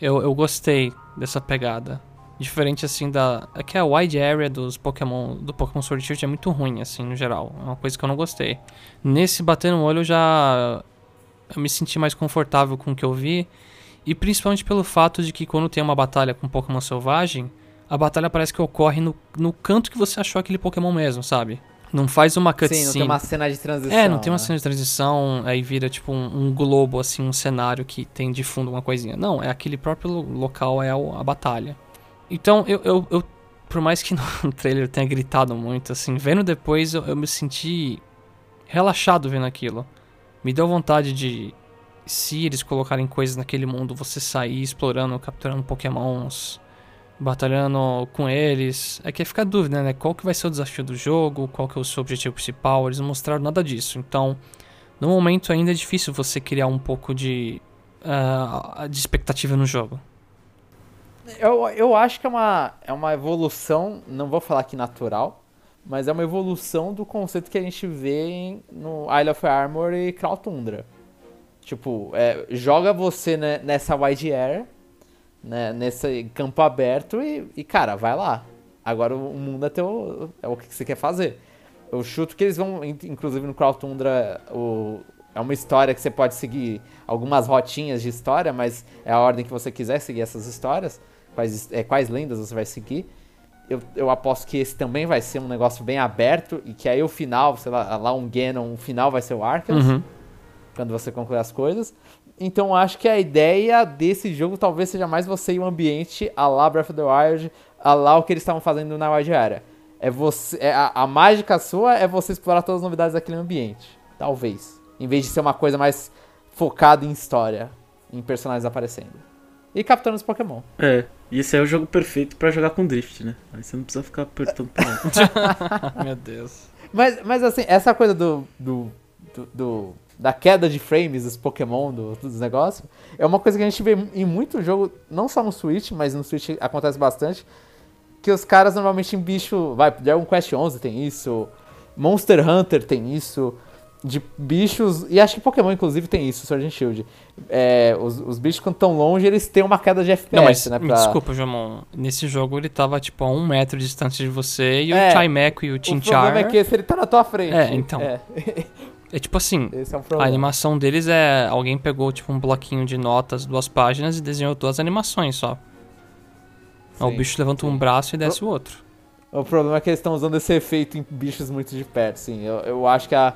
Eu, eu gostei dessa pegada. Diferente, assim, da. É que a wide area dos Pokémon. Do Pokémon Sword Shield é muito ruim, assim, no geral. É uma coisa que eu não gostei. Nesse bater no olho eu já. Eu me senti mais confortável com o que eu vi. E principalmente pelo fato de que quando tem uma batalha com Pokémon selvagem, a batalha parece que ocorre no, no canto que você achou aquele Pokémon mesmo, sabe? Não faz uma cutscene. Sim, não tem uma cena de transição. É, não tem uma né? cena de transição, aí vira tipo um, um, globo, assim, um cenário que tem de fundo uma coisinha. Não, é aquele próprio local, é a batalha. Então, eu, eu, eu por mais que [laughs] no trailer tenha gritado muito, assim, vendo depois eu, eu me senti relaxado vendo aquilo. Me deu vontade de se eles colocarem coisas naquele mundo, você sair explorando, capturando pokémons, batalhando com eles. É que fica a dúvida, né? Qual que vai ser o desafio do jogo, qual que é o seu objetivo principal, eles não mostraram nada disso. Então, no momento ainda é difícil você criar um pouco de, uh, de expectativa no jogo. Eu, eu acho que é uma, é uma evolução, não vou falar que natural, mas é uma evolução do conceito que a gente vê em, no Isle of Armor e Crown Tundra. Tipo, é, joga você né, nessa wide air, né, nesse campo aberto e, e, cara, vai lá. Agora o mundo é, teu, é o que você quer fazer. Eu chuto que eles vão, inclusive no Crown Tundra, o, é uma história que você pode seguir algumas rotinhas de história, mas é a ordem que você quiser seguir essas histórias quais, é, quais lendas você vai seguir. Eu, eu aposto que esse também vai ser um negócio bem aberto e que aí o final, sei lá, lá um Ganon, o final vai ser o Arceus, uhum. quando você concluir as coisas. Então acho que a ideia desse jogo talvez seja mais você e o ambiente a lá Breath of the Wild, a lá o que eles estavam fazendo na Wild Area. É você, é a, a mágica sua é você explorar todas as novidades daquele ambiente, talvez, em vez de ser uma coisa mais focada em história, em personagens aparecendo e capturando os Pokémon. É. E esse é o jogo perfeito para jogar com drift, né? Aí você não precisa ficar apertando [laughs] [laughs] Meu Deus. Mas, mas assim, essa coisa do, do, do, do da queda de frames dos Pokémon, do, dos negócios, é uma coisa que a gente vê em muito jogo, não só no Switch, mas no Switch acontece bastante, que os caras normalmente em bicho, vai, Dragon Quest 11 tem isso, Monster Hunter tem isso, de bichos. E acho que Pokémon, inclusive, tem isso, Sword and Shield. É, os, os bichos, quando estão longe, eles têm uma queda de FPS, Não, mas, né? Pra... Desculpa, Jomon. Nesse jogo ele tava, tipo, a um metro de distância de você e é, o Chimeco e o Chinchar... O problema é que esse ele tá na tua frente. É, então... É. [laughs] É tipo assim, é um a animação deles é. Alguém pegou tipo um bloquinho de notas, duas páginas, e desenhou duas animações só. Sim, o bicho levanta sim. um braço e desce o, o outro. O problema é que eles estão usando esse efeito em bichos muito de perto, sim. Eu, eu acho que a,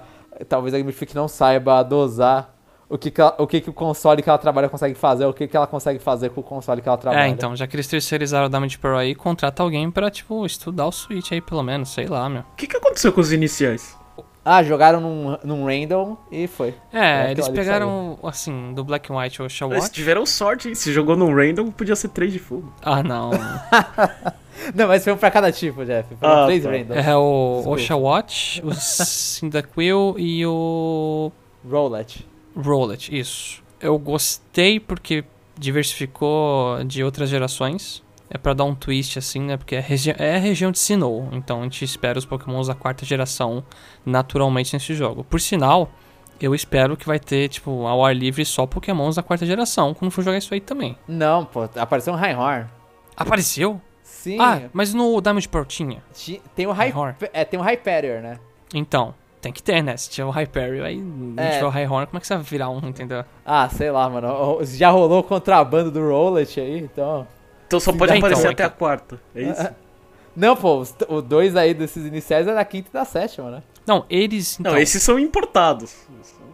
talvez a Freak não saiba dosar o que, que ela, o que, que o console que ela trabalha consegue fazer, o que, que ela consegue fazer com o console que ela trabalha. É, então, já que eles terceirizaram o Damage Pro aí, contrata alguém pra, tipo, estudar o Switch aí, pelo menos, sei lá, meu. O que, que aconteceu com os iniciais? Ah, jogaram num, num random e foi. É, é eles pegaram, assim, do Black and White ou Watch. Eles tiveram sorte, hein? Se jogou num random, podia ser 3 de fogo. Ah, não. [laughs] Não, mas foi um pra cada tipo, Jeff. Foram ah, três tá. randoms. É o Osha Watch, o Cyndaquil [laughs] e o. Rowlet. Rowlet, isso. Eu gostei porque diversificou de outras gerações. É para dar um twist assim, né? Porque é, regi é a região de Sinnoh. Então a gente espera os pokémons da quarta geração naturalmente nesse jogo. Por sinal, eu espero que vai ter, tipo, ao ar livre só pokémons da quarta geração quando for jogar isso aí também. Não, pô, apareceu um Rhyhorn. Apareceu? Sim. Ah, mas no Damage Pro tinha. Tem o High, é, tem o Hyperior, né? Então, tem que ter, né? Se tiver o Hyperior, aí não é. tiver o High Horn, como é que você vai virar um, entendeu? Ah, sei lá, mano. Já rolou o contrabando do Rollet aí, então... Então só pode aparecer então, até a quarta, é isso? Não, pô, os dois aí desses iniciais é da quinta e da sétima, né? Não, eles... Então... Não, esses são importados.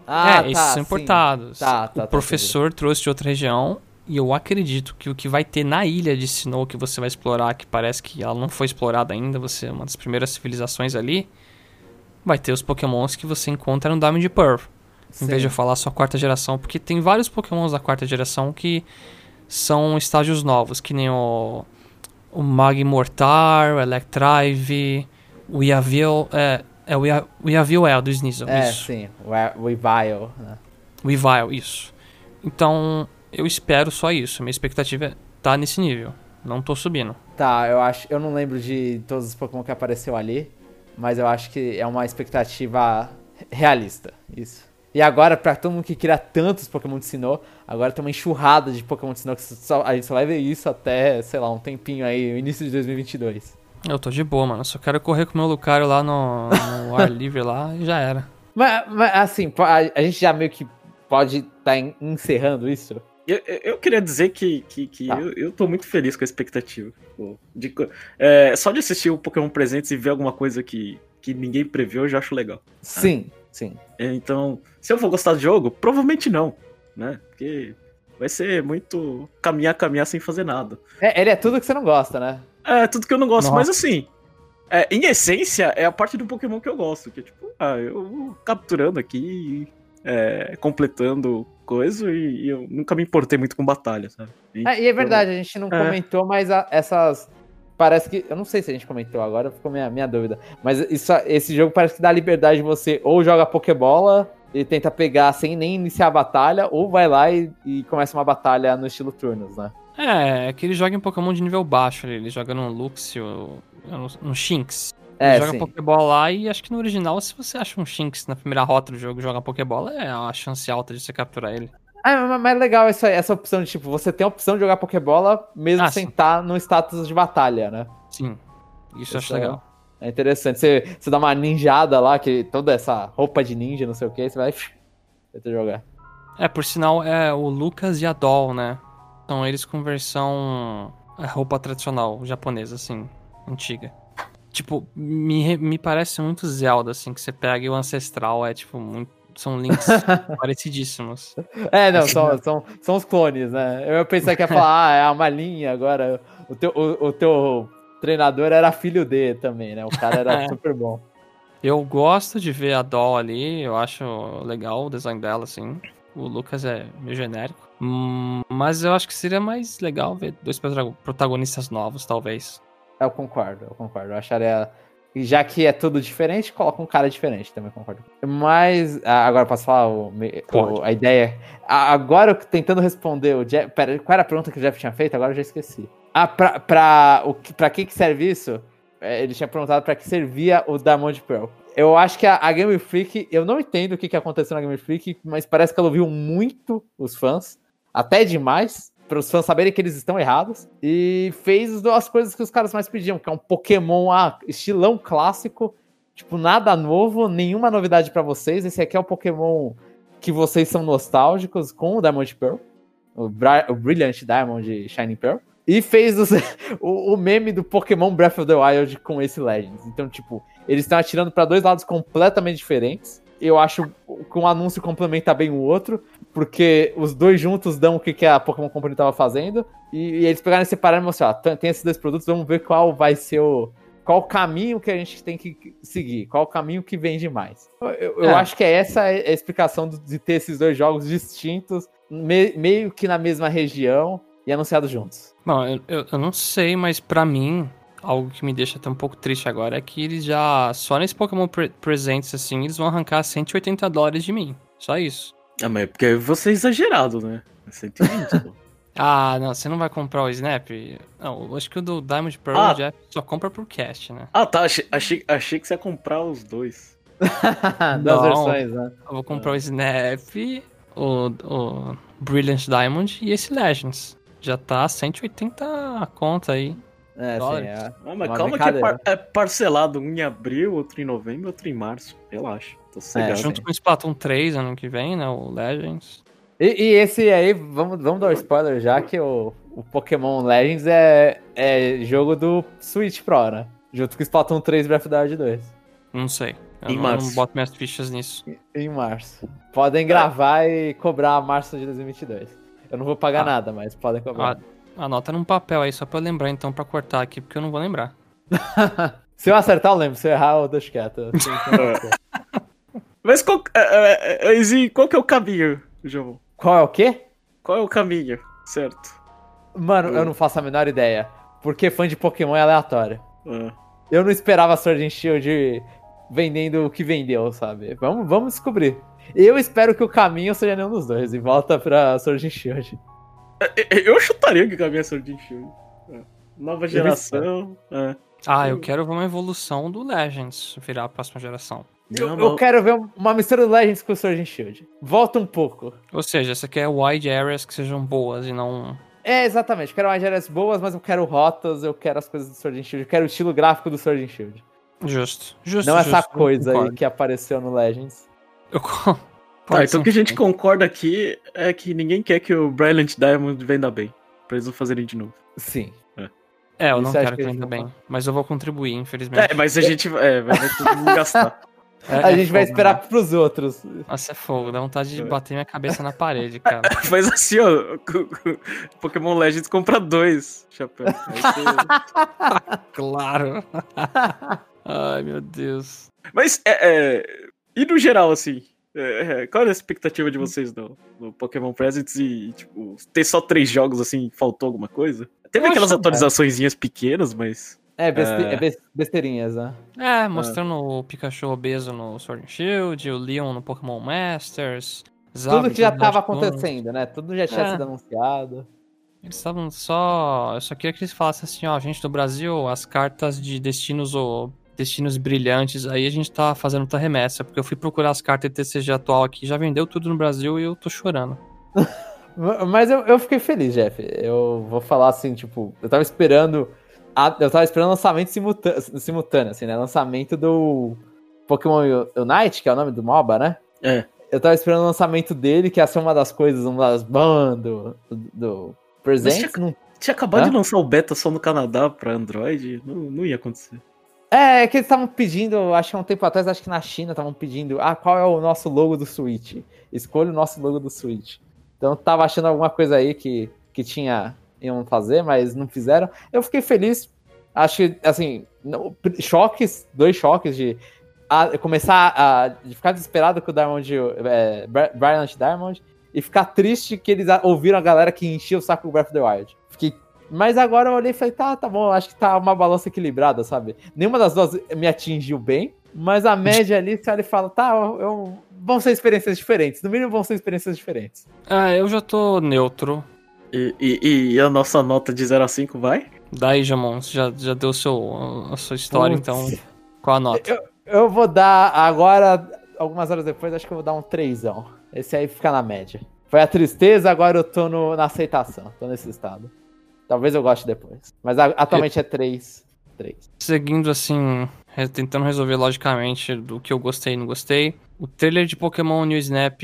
Ah, é, tá, esses são importados. Tá, tá, o tá, professor trouxe de outra região e eu acredito que o que vai ter na ilha de Sinnoh que você vai explorar, que parece que ela não foi explorada ainda, você é uma das primeiras civilizações ali, vai ter os pokémons que você encontra no Diamond Pearl. Sim. Em vez de eu falar só quarta geração, porque tem vários pokémons da quarta geração que são estágios novos, que nem o, o Magmortar, o Electrive, o Yavil, é, é o Yavil é o do Sneasel, É, isso. sim, o Weavile, né? Weavile, isso. Então, eu espero só isso. Minha expectativa é tá nesse nível. Não tô subindo. Tá, eu acho. Eu não lembro de todos os Pokémon que apareceu ali. Mas eu acho que é uma expectativa realista. Isso. E agora, pra todo mundo que queria tantos Pokémon de Sinnoh, agora tem uma enxurrada de Pokémon de Sinnoh que só, a gente só vai ver isso até, sei lá, um tempinho aí, início de 2022. Eu tô de boa, mano. Só quero correr com o meu Lucario lá no, no ar [laughs] livre lá e já era. Mas, mas assim, a, a, gente já meio que pode estar tá encerrando isso? Eu, eu queria dizer que, que, que tá. eu, eu tô muito feliz com a expectativa. De, é, só de assistir o Pokémon Presentes e ver alguma coisa que, que ninguém previu, eu já acho legal. Sim, ah. Sim. É, então, se eu vou gostar do jogo, provavelmente não, né? Porque vai ser muito caminhar, caminhar sem fazer nada. É, ele é tudo que você não gosta, né? É, tudo que eu não gosto, Nossa. mas assim, é, em essência, é a parte do Pokémon que eu gosto. Que é tipo, ah, eu vou capturando aqui é, completando coisa e, e eu nunca me importei muito com batalha, sabe? E, É, e é verdade, a gente não É. comentou, mas a- essas. Parece que. Eu não sei se a gente comentou agora, ficou minha, minha dúvida. Mas isso, esse jogo parece que dá liberdade de você ou joga Pokébola e tenta pegar sem nem iniciar a batalha, ou vai lá e, e começa uma batalha no estilo turnos, né? É, é que ele joga em Pokémon de nível baixo ali. Ele joga no Luxio, no, Shinx. É, Ele joga sim. Pokébola lá e acho que no original, se você acha um Shinx na primeira rota do jogo e joga Pokébola, é a chance alta de você capturar ele. Ah, mas- é legal isso aí, essa opção de tipo, você tem a opção de jogar Pokébola mesmo Ah, sem sim. estar no status de batalha, né? Sim. Isso eu acho é- legal. É interessante. Você, você dá uma ninjada lá, que toda essa roupa de ninja, não sei o que, você vai. Tenta jogar. É, por sinal, é o Lucas e a Doll, né? São eles com versão é, roupa tradicional japonesa, assim, antiga. Tipo, me, me parece muito Zelda, assim, que você pega e o ancestral é, tipo, muito. São links [laughs] parecidíssimos. É, não, são, são, são os clones, né? Eu pensei que ia falar, ah, é a malinha agora. O teu, o, o teu treinador era filho dele também, né? O cara era [laughs] É. super bom. Eu gosto de ver a Doll ali, eu acho legal o design dela, assim. O Lucas é meio genérico. Hum, mas eu acho que seria mais legal ver dois protago- protagonistas novos, talvez. Eu concordo, eu concordo. Eu acharia. E Já que é tudo diferente, coloca um cara diferente, também concordo. Mas. ah, Agora posso falar o, o- a ideia? Agora tentando responder o Jeff. Pera, qual era a pergunta que o Jeff tinha feito? Agora eu já esqueci. Ah, pra, pra, o, que- pra que, que serve isso? É, Ele tinha perguntado pra que servia o Diamond Pearl. Eu acho que a, a Game Freak, eu não entendo o que, que aconteceu na Game Freak, mas parece que ela ouviu muito os fãs, até demais, para os fãs saberem que eles estão errados, e fez as coisas que os caras mais pediam, que é um Pokémon ah, estilão clássico, tipo, nada novo, nenhuma novidade pra vocês. Esse aqui é o Pokémon que vocês são nostálgicos com o Diamond Pearl, o, Bri o Brilliant Diamond Shining Pearl. E fez os- [laughs] o, o meme do Pokémon Breath of the Wild com esse Legends. Então, tipo, eles estão atirando pra dois lados completamente diferentes. Eu acho que um anúncio complementa bem o outro, porque os dois juntos dão o que, que a Pokémon Company estava fazendo. E, e eles pegaram e separaram e mostraram: ó, tem esses dois produtos, vamos ver qual vai ser o. Qual o caminho que a gente tem que seguir? Qual o caminho que vende mais? Eu, eu- É. acho que é essa a explicação de ter esses dois jogos distintos, me- meio que na mesma região e anunciados juntos. Bom, eu, eu, eu não sei, mas pra mim, algo que me deixa até um pouco triste agora é que eles já, só nesse Pokémon Pre Presents, assim, eles vão arrancar 180 dólares de mim. Só isso. Ah, mas é porque você é exagerado, né? É 120, pô. [laughs] Ah, não, você não vai comprar o Snap? Não, acho que o do Diamond Pearl Ah. o Jeff só compra por cast, né? Ah, tá. Achei, achei, achei que você ia comprar os dois. [laughs] das Não. versões, né? Eu vou comprar o Snap, o, o Brilliant Diamond e esse Legends. Já tá 180 a conta aí. É, sim, Dólares. é. Ah, mas Uma calma que é, par- é parcelado. Um em abril, outro em novembro, outro em março. Relaxa. Tô. É, Junto com o Splatoon 3 ano que vem, né? O Legends. E, e esse aí, vamos, vamos dar um spoiler já, que o, o Pokémon Legends é, é jogo do Switch Pro, né? Junto com o Splatoon 3 Breath of the Wild 2. Não sei. Eu Em não, março. não boto minhas fichas nisso. Em março. Podem gravar e cobrar março de 2022. Eu não vou pagar Ah. nada, mas podem cobrar. Ah, anota num papel aí, só pra eu lembrar então, pra cortar aqui, porque eu não vou lembrar. [laughs] Se eu acertar, eu lembro. Se eu errar, eu deixo quieto. [laughs] Mas qual, é, é, é, qual que é o caminho, João? Qual é o quê? Qual é o caminho, certo? Mano, Hum. eu não faço a menor ideia. Porque fã de Pokémon é aleatório. Ah. Eu não esperava Sword and Shield vendendo o que vendeu, sabe? Vamos, vamos descobrir. Eu espero que o caminho seja nenhum dos dois e volta pra Sword and Shield. É, Eu chutaria que o caminho é Sword and Shield. Nova geração. É. Ah, eu Eu- quero ver uma evolução do Legends virar a próxima geração. Eu, Não, eu quero ver uma mistura do Legends com o and Shield. Volta um pouco. Ou seja, você quer wide areas que sejam boas e não. É, exatamente. Eu quero umas áreas boas, mas eu quero rotas, eu quero as coisas do and Shield. Eu quero o estilo gráfico do and Shield. Justo. Justo. Não essa justo, eu coisa aí que apareceu no Legends. Eu [laughs] Tá, então o que a gente concorda aqui é que ninguém quer que o Brilliant Diamond venda bem. Pra eles não fazerem de novo. Sim. É, eu não Isso quero que que a gente ainda bem. Mas eu vou contribuir, infelizmente. É, mas a gente é, vai, vai todo mundo gastar. [laughs] É- a é gente vai fogo, esperar né? pros outros. Nossa, é fogo. Dá vontade de É. bater minha cabeça na parede, [laughs] cara. Faz assim, ó. Pokémon Legends compra dois chapéu. Aí você- [laughs] claro. Ai, meu Deus. Mas, é, é, E no geral, assim, É, é, qual é a expectativa de vocês no, no Pokémon Presents e, tipo, ter só três jogos assim, faltou alguma coisa? Teve Eu aquelas acho- atualizações pequenas, mas. É, beste- É. é bes- besteirinhas, né? É, mostrando o Pikachu obeso no Sword and Shield, o Leon no Pokémon Masters. Zabi Tudo que já no tava Dash Bond. acontecendo, né? Tudo já tinha É. sido anunciado. Eles estavam só. Eu só queria que eles falassem assim, ó, gente do Brasil, as cartas de destinos ou destinos brilhantes, aí a gente tá fazendo outra remessa, porque eu fui procurar as cartas de TCG atual aqui, já vendeu tudo no Brasil e eu tô chorando. Ma- [laughs] Mas eu, eu fiquei feliz, Jeff. Eu vou falar assim, tipo, eu tava esperando. A- eu tava esperando lançamento simultâneo, simultâneo, assim, né? Lançamento do Pokémon Unite, que é o nome do MOBA, né? É. Eu tava esperando o lançamento dele, que ia ser uma das coisas, uma das bandas do, do presente. Não- Tinha acabado Hã? de lançar o beta só no Canadá pra Android. Não, não ia acontecer. É, é que eles estavam pedindo, acho que há um tempo atrás, acho que na China estavam pedindo, ah, qual é o nosso logo do Switch? Escolha o nosso logo do Switch. Então eu tava achando alguma coisa aí que, que tinha, iam fazer, mas não fizeram. Eu fiquei feliz. Acho que, assim, não- choques, dois choques de a- começar a de ficar desesperado com o Diamond, é, Bri- Brilliant Diamond, e ficar triste que eles ouviram a galera que enchia o saco do Breath of the Wild. Fiquei mas agora eu olhei e falei, tá, tá bom, acho que tá uma balança equilibrada, sabe? Nenhuma das duas me atingiu bem, mas a média ali, você olha e fala, tá, eu- vão ser experiências diferentes. No mínimo vão ser experiências diferentes. Ah, eu já tô neutro. E, e- e a nossa nota de 0 a 5 vai? Daí, Jamon, você já, já deu seu, a sua história, Putz. então qual a nota? Eu vou dar, agora, algumas horas depois, acho que eu vou dar um trêsão. Esse aí fica na média. Foi a tristeza, agora eu tô no- na aceitação, tô nesse estado. Talvez eu goste depois. Mas a- atualmente é três. Três. Seguindo assim, tentando resolver logicamente do que eu gostei e não gostei. O trailer de Pokémon New Snap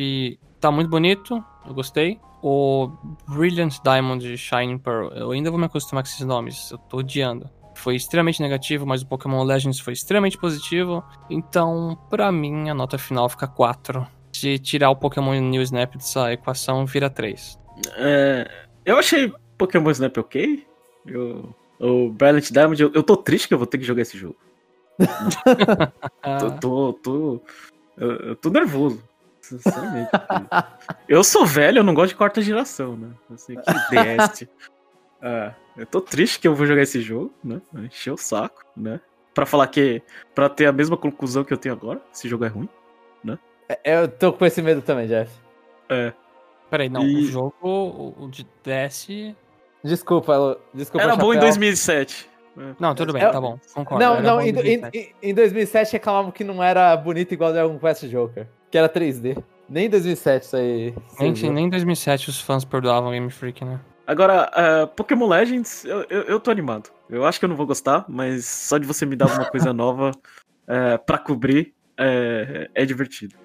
tá muito bonito, eu gostei. O Brilliant Diamond Shining Pearl, eu ainda vou me acostumar com esses nomes, eu tô odiando. Foi extremamente negativo, mas o Pokémon Legends foi extremamente positivo. Então, pra mim, a nota final fica 4. Se tirar o Pokémon New Snap dessa equação, vira 3. É, eu achei Pokémon Snap ok. Eu, o Brilliant Diamond, eu, eu tô triste que eu vou ter que jogar esse jogo. [laughs] Tô, tô, tô, eu, eu tô nervoso. Sinceramente. eu sou velho, eu não gosto de quarta geração, né? Assim, que [laughs] DS. Ah, eu tô triste que eu vou jogar esse jogo, né? Encher o saco, né? Pra falar que. Pra ter a mesma conclusão que eu tenho agora, esse jogo é ruim. Eu tô com esse medo também, Jeff. É. Peraí, não, E- o jogo o o de DS. Desculpa, Lu- desculpa. Era bom em Chapéu. 2007. É. Não, tudo bem, Eu- tá bom, concordo. Não, era não, em, 2007. em, em 2007 reclamavam que não era bonito igual Dragon Quest Joker, que era 3D. Nem em 2007 isso aí. Nem, nem em 2007 os fãs perdoavam Game Freak, né? Agora, é, Pokémon Legends, eu, eu, eu tô animado. Eu acho que eu não vou gostar, mas só de você me dar alguma coisa [laughs] nova é, pra cobrir é, é divertido.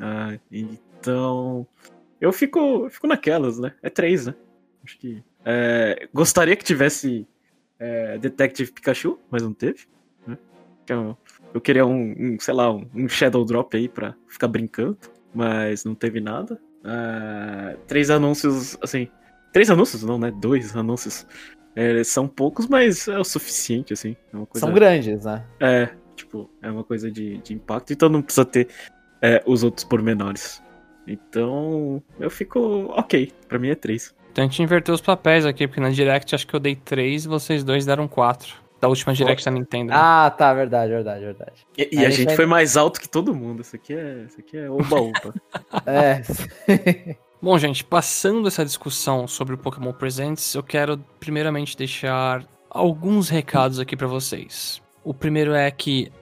Ah, então, eu fico, eu fico naquelas, né? É três, né? Acho que. é, gostaria que tivesse Detective Pikachu, mas não teve. Então, eu queria um, um, sei lá, um, um Shadow Drop aí pra ficar brincando, mas não teve nada. Ah, três anúncios, assim. Três anúncios, não, né? Dois anúncios. É, são poucos, mas é o suficiente, assim. É uma coisa, São grandes, né? É, tipo, é uma coisa de, de impacto, então não precisa ter é, os outros pormenores. Então, eu fico ok. Pra mim é três. Então a gente inverteu os papéis aqui, porque na Direct acho que eu dei 3 e vocês dois deram 4. Da última Direct da Nintendo. né? Ah, tá, verdade, verdade, verdade. E, e a a gente gente foi mais alto que todo mundo. Isso aqui é, isso aqui é oba-oba. [laughs] É. [laughs] Bom, gente, passando essa discussão sobre o Pokémon Presents, eu quero primeiramente deixar alguns recados aqui pra vocês. O primeiro é que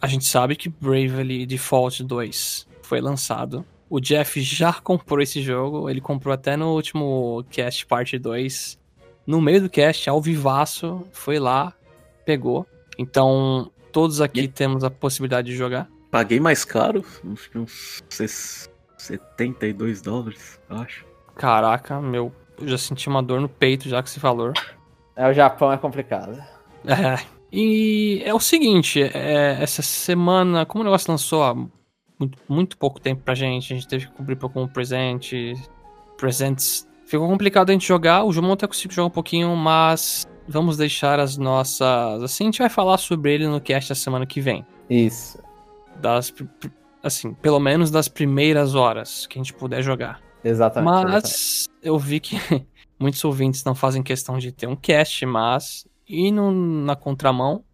a gente sabe que Bravely Default 2 foi lançado. O Jeff já comprou esse jogo, ele comprou até no último cast parte 2. No meio do cast, ao vivaço, foi lá, pegou. Então, todos aqui E- temos a possibilidade de jogar. Paguei mais caro, acho que uns ses- 72 dólares, eu acho. Caraca, meu, eu já senti uma dor no peito já com esse valor. é, o Japão é complicado. [laughs] É. E é o seguinte, é, essa semana, como o negócio lançou há muito, muito pouco tempo pra gente, a gente teve que cobrir Pokémon presente, presents. Ficou complicado a gente jogar, o Jumon até conseguiu jogar um pouquinho, mas vamos deixar as nossas... Assim, a gente vai falar sobre ele no cast da semana que vem. Isso. Das, assim, pelo menos das primeiras horas que a gente puder jogar. Exatamente. exatamente. Mas eu vi que [laughs] muitos ouvintes não fazem questão de ter um cast, mas e no, na contramão.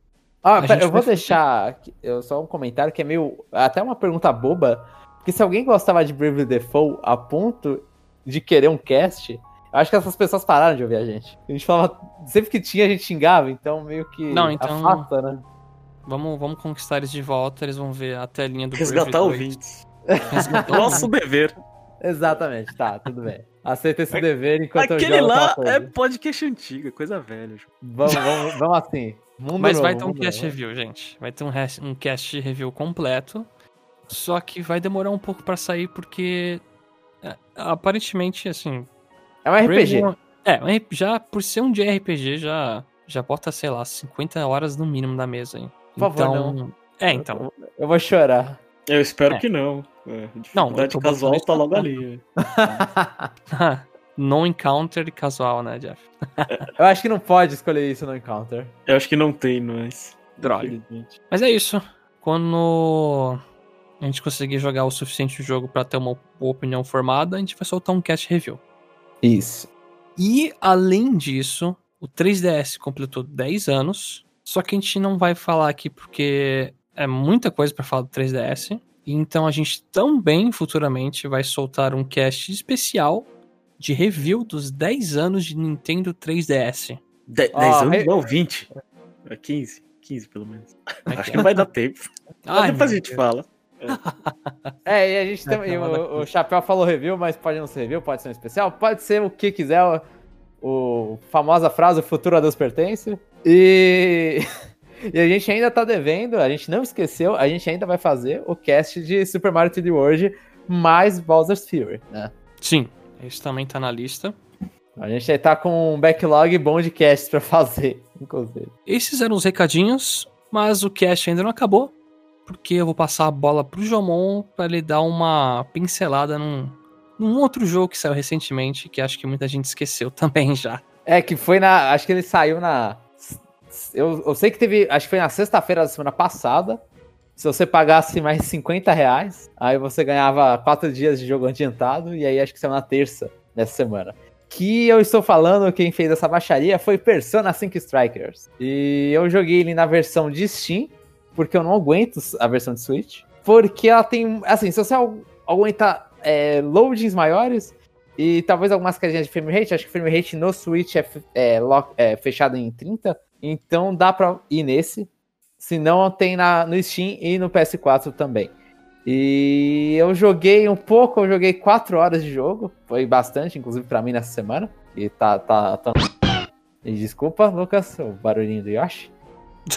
Ah, pera, eu vou deixar eu, só um comentário que é meio. Até uma pergunta boba. Porque se alguém gostava de Bravely Default a ponto de querer um cast, eu acho que essas pessoas pararam de ouvir a gente. A gente falava. Sempre que tinha, a gente xingava, então meio que. Não, então- Afasta, né? Vamos, vamos conquistar eles de volta, eles vão ver a telinha do Resgatar ouvintes. Resgatar Nosso dever. Exatamente, tá, tudo bem. Aceita esse dever enquanto eu Aquele jogo lá é coisa. podcast antiga, coisa velha. Vamos, vamos, vamos assim. Mundo Mas novo, vai ter um cast novo. review, gente. Vai ter um, um cast review completo. Só que vai demorar um pouco pra sair, porque é, aparentemente, assim. É um RPG. Bravely- É, um já por ser um de RPG, já, já bota, sei lá, 50 horas no mínimo da mesa aí. Por favor, então, É, então. Eu vou chorar. Eu espero É. que não. É, Não, dificuldade tô casual tá logo na ali. [laughs] no encounter casual, né, Jeff? [laughs] eu acho que não pode escolher isso no Encounter. Eu acho que não tem, mas. Droga. Mas é isso. Quando a gente conseguir jogar o suficiente do jogo pra ter uma opinião formada, a gente vai soltar um cast review. Isso. E, além disso, o 3DS completou 10 anos. Só que a gente não vai falar aqui porque é muita coisa pra falar do 3DS. Então a gente também futuramente vai soltar um cast especial de review dos 10 anos de Nintendo 3DS. De- 10 Ó, anos? re- Não, 20. É 15. 15 pelo menos. É Acho que é? não vai dar [laughs] tempo. Ai, depois a gente Deus. fala. É, e a gente É, da o, o Chapéu falou review, mas pode não ser review, pode ser um especial, pode ser o que quiser. O, o famosa frase: o futuro a Deus pertence. E. [laughs] E a gente ainda tá devendo, a gente não esqueceu, a gente ainda vai fazer o cast de Super Mario 3D World mais Bowser's Fury, né? Sim, esse também tá na lista. A gente aí tá com um backlog bom de casts pra [laughs] fazer, inclusive. Esses eram os recadinhos, mas o cast ainda não acabou, porque eu vou passar a bola pro Jomon pra ele dar uma pincelada num, num outro jogo que saiu recentemente, que acho que muita gente esqueceu [laughs] também já. É, que foi na. Acho que ele saiu na. Eu, eu sei que teve. Acho que foi na sexta-feira da semana passada. Se você pagasse mais 50 reais, aí você ganhava quatro dias de jogo adiantado. E aí acho que saiu na terça dessa semana. Que eu estou falando, quem fez essa baixaria foi Persona 5 Strikers. E eu joguei ele na versão de Steam, porque eu não aguento a versão de Switch. Porque ela tem. Assim, se você agu- aguenta é, loadings maiores, e talvez algumas casinhas de frame rate, acho que frame rate no Switch é, é, é fechado em 30, então dá pra ir nesse. Se não, tem na, no Steam e no PS4 também. E eu joguei um pouco, eu joguei 4 horas de jogo, foi bastante, inclusive pra mim nessa semana. E tá. tá, tá... E desculpa, Lucas, o barulhinho do Yoshi.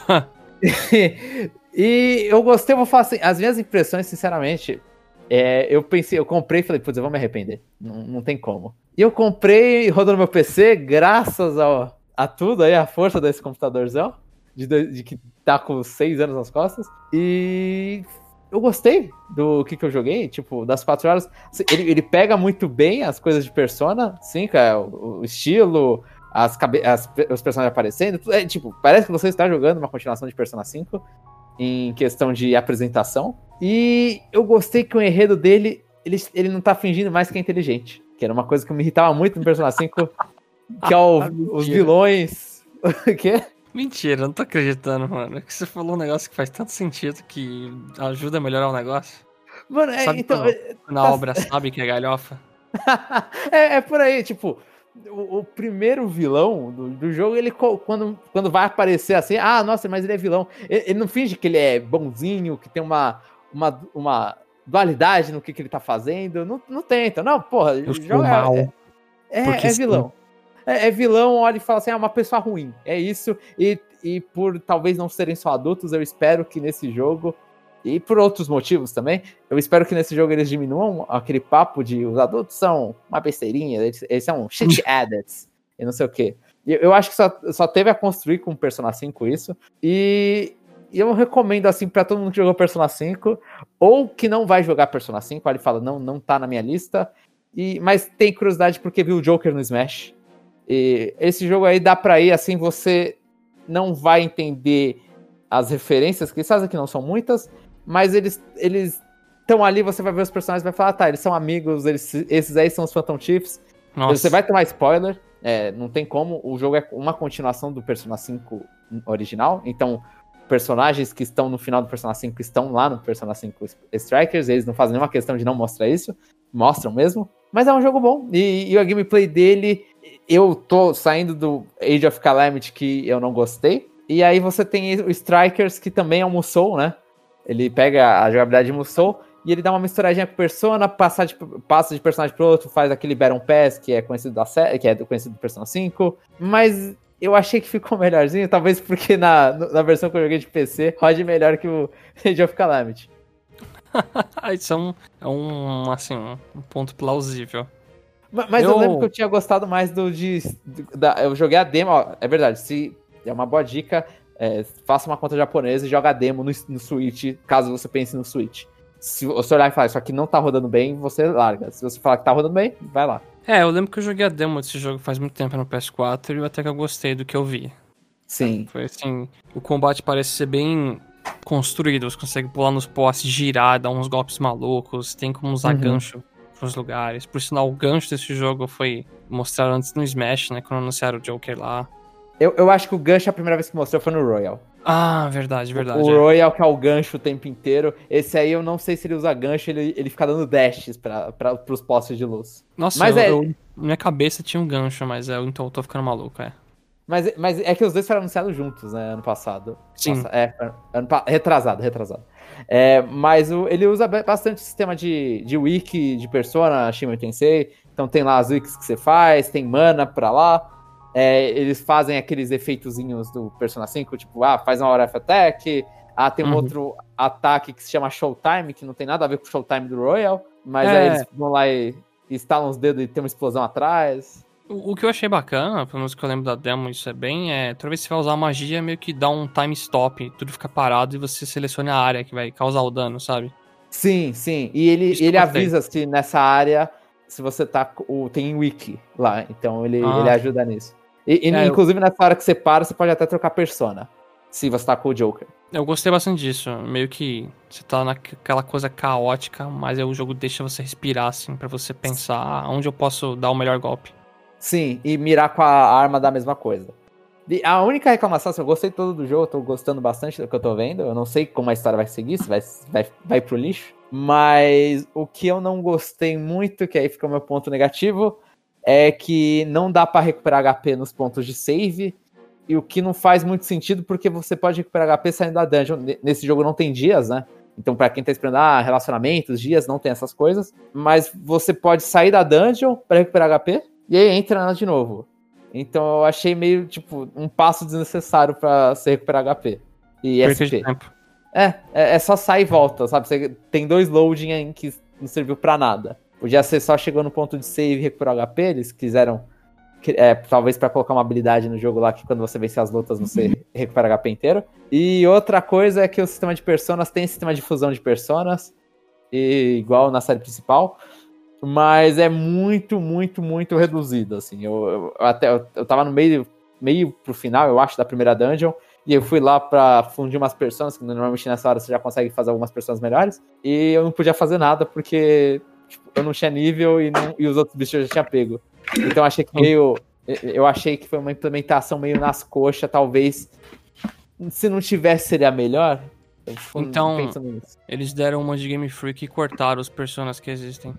[laughs] [laughs] e eu gostei, vou falar assim, as minhas impressões, sinceramente, é, eu pensei, eu comprei e falei, putz, eu vou me arrepender. Não, não tem como. E eu comprei, rodou no meu PC, graças ao, a tudo aí, a força desse computadorzão, de, de que tá com seis anos nas costas. E eu gostei do que, que eu joguei, tipo, das quatro horas. Assim, Ele, ele pega muito bem as coisas de Persona, sim, cara, o, o estilo, as, as os personagens aparecendo. É, tipo, parece que você está jogando uma continuação de Persona 5 em questão de apresentação. E eu gostei que o enredo dele, ele, ele não tá fingindo mais que é inteligente. Que era uma coisa que me irritava muito no Persona 5, que é o- [laughs] os Mentira. vilões. [laughs] O quê? Mentira, não tô acreditando, mano. É que você falou um negócio que faz tanto sentido que ajuda a melhorar o negócio. Mano, é, Sabe então. quando- Na Tá- obra sabe que é galhofa. [laughs] é, é por aí, tipo, o, o primeiro vilão do, do jogo, ele quando, quando vai aparecer assim, ah, nossa, mas ele é vilão. Ele, ele não finge que ele é bonzinho, que tem uma, uma, uma dualidade no que, que ele tá fazendo. Não, não tenta, não, porra. Eu é- mal. É, é sim. vilão. É, é vilão, olha e fala assim, é uma pessoa ruim. É isso. E, e por talvez não serem só adultos, eu espero que nesse jogo, e por outros motivos também, eu espero que nesse jogo eles diminuam aquele papo de os adultos são uma besteirinha, eles, eles são shit [laughs] addicts e não sei o quê. E Eu, acho que só, só teve a construir com o Persona 5 isso. E, eu recomendo assim pra todo mundo que jogou Persona 5, ou que não vai jogar Persona 5, aí ele fala, não, não tá na minha lista. E, mas tem curiosidade porque viu o Joker no Smash. E esse jogo aí dá pra ir assim, você não vai entender as referências que eles fazem, que não são muitas, mas eles, eles estão ali, você vai ver os personagens e vai falar, ah, tá, eles são amigos, eles, esses aí são os Phantom Chiefs. Nossa. Você vai tomar spoiler, é, não tem como, o jogo é uma continuação do Persona 5 original, então personagens que estão no final do Persona 5 estão lá no Persona 5 Strikers, eles não fazem nenhuma questão de não mostrar isso, mostram mesmo, mas é um jogo bom, e, e a gameplay dele, eu tô saindo do Age of Calamity que eu não gostei, e aí você tem o Strikers que também Musou, né, ele pega a jogabilidade de Musou, e ele dá uma misturadinha com Persona, passa de, passa de personagem pro outro, faz aquele Baron Pass, que é conhecido da série, que é conhecido do Persona 5. Mas eu achei que ficou [laughs] melhorzinho, talvez porque na, na versão que eu joguei de PC rode melhor que o [laughs] Age of Calamity. [laughs] Isso é um, é um, assim, um ponto plausível. Mas, mas eu... eu... lembro que eu tinha gostado mais do de. Da, eu joguei a demo, ó, é verdade, se é uma boa dica. É, faça uma conta japonesa e joga a demo no, no Switch, caso você pense no Switch se você olhar e falar, isso aqui não tá rodando bem, você larga. Se você falar que tá rodando bem, vai lá. É, eu lembro que eu joguei a demo desse jogo faz muito tempo no PS4 e até que eu gostei do que eu vi. Sim. Foi assim, o combate parece ser bem construído, você consegue pular nos postes, girar, dar uns golpes malucos, tem como usar uhum. gancho pros lugares. Por sinal, o gancho desse jogo foi mostrado antes no Smash, né, quando anunciaram o Joker lá. Eu, eu acho que o gancho a primeira vez que mostrou foi no Royal. Ah, verdade, verdade. O, o Royal, que é o gancho o tempo inteiro. Esse aí eu não sei se ele usa gancho, ele, ele fica dando dashes pra, pra, pros postes de luz. Nossa, mas eu, é... eu, minha cabeça tinha um gancho, mas eu, então eu tô ficando maluco, é. Mas, mas é que os dois foram anunciados juntos, né, ano passado. Sim. Nossa, é, ano, retrasado, retrasado. É, mas o, ele usa bastante sistema de, de wiki, de persona, Shima Tensei. Então tem lá as wikis que você faz, tem mana pra lá. É, eles fazem aqueles efeitozinhos do Persona 5, tipo, ah, faz uma hora attack. Ah, tem um uhum. outro ataque que se chama Showtime, que não tem nada a ver com o Showtime do Royal, mas é. aí eles vão lá e instalam os dedos e tem uma explosão atrás. O, o que eu achei bacana, pelo menos que eu lembro da demo, isso é bem, é, toda vez que você vai usar magia, meio que dá um time stop, tudo fica parado e você seleciona a área que vai causar o dano, sabe? Sim, sim. E ele, ele avisa se nessa área, se você tá. O, tem wiki lá, então ele, ah. ele ajuda nisso. E, e é, inclusive, eu... nessa hora que você para, você pode até trocar persona. Se você tá com o Joker. Eu gostei bastante disso. Meio que você tá naquela coisa caótica, mas o jogo deixa você respirar, assim, para você pensar onde eu posso dar o melhor golpe. Sim, e mirar com a arma da mesma coisa. E a única reclamação, assim, eu gostei todo do jogo, eu tô gostando bastante do que eu tô vendo. Eu não sei como a história vai seguir, se vai, vai, vai pro lixo. Mas o que eu não gostei muito, que aí fica o meu ponto negativo, é que não dá para recuperar HP nos pontos de save, e o que não faz muito sentido porque você pode recuperar HP saindo da dungeon. Nesse jogo não tem dias, né? Então, para quem tá esperando, ah, relacionamentos, dias, não tem essas coisas. Mas você pode sair da dungeon para recuperar HP e aí entra nela de novo. Então eu achei meio, tipo, um passo desnecessário para você recuperar HP. E SP. É, é, é, só sair e volta, sabe? Você tem dois loading que não serviu para nada. Podia ser só chegou no ponto de save e recuperar o HP, eles quiseram. É, talvez para colocar uma habilidade no jogo lá que quando você vencer as lutas você uhum. recupera HP inteiro. E outra coisa é que o sistema de personas tem sistema de fusão de personas, e, igual na série principal, mas é muito, muito, muito reduzido. Assim, eu, eu até eu, eu tava no meio, meio pro final, eu acho, da primeira dungeon. E eu fui lá pra fundir umas personas, que normalmente nessa hora você já consegue fazer algumas personas melhores. E eu não podia fazer nada porque tipo, eu não tinha nível e, não, e os outros bichos já tinham pego. Então achei que meio. Eu achei que foi uma implementação meio nas coxas, talvez. Se não tivesse, seria melhor. Então, eles deram uma de Game Freak e cortaram os personagens que existem.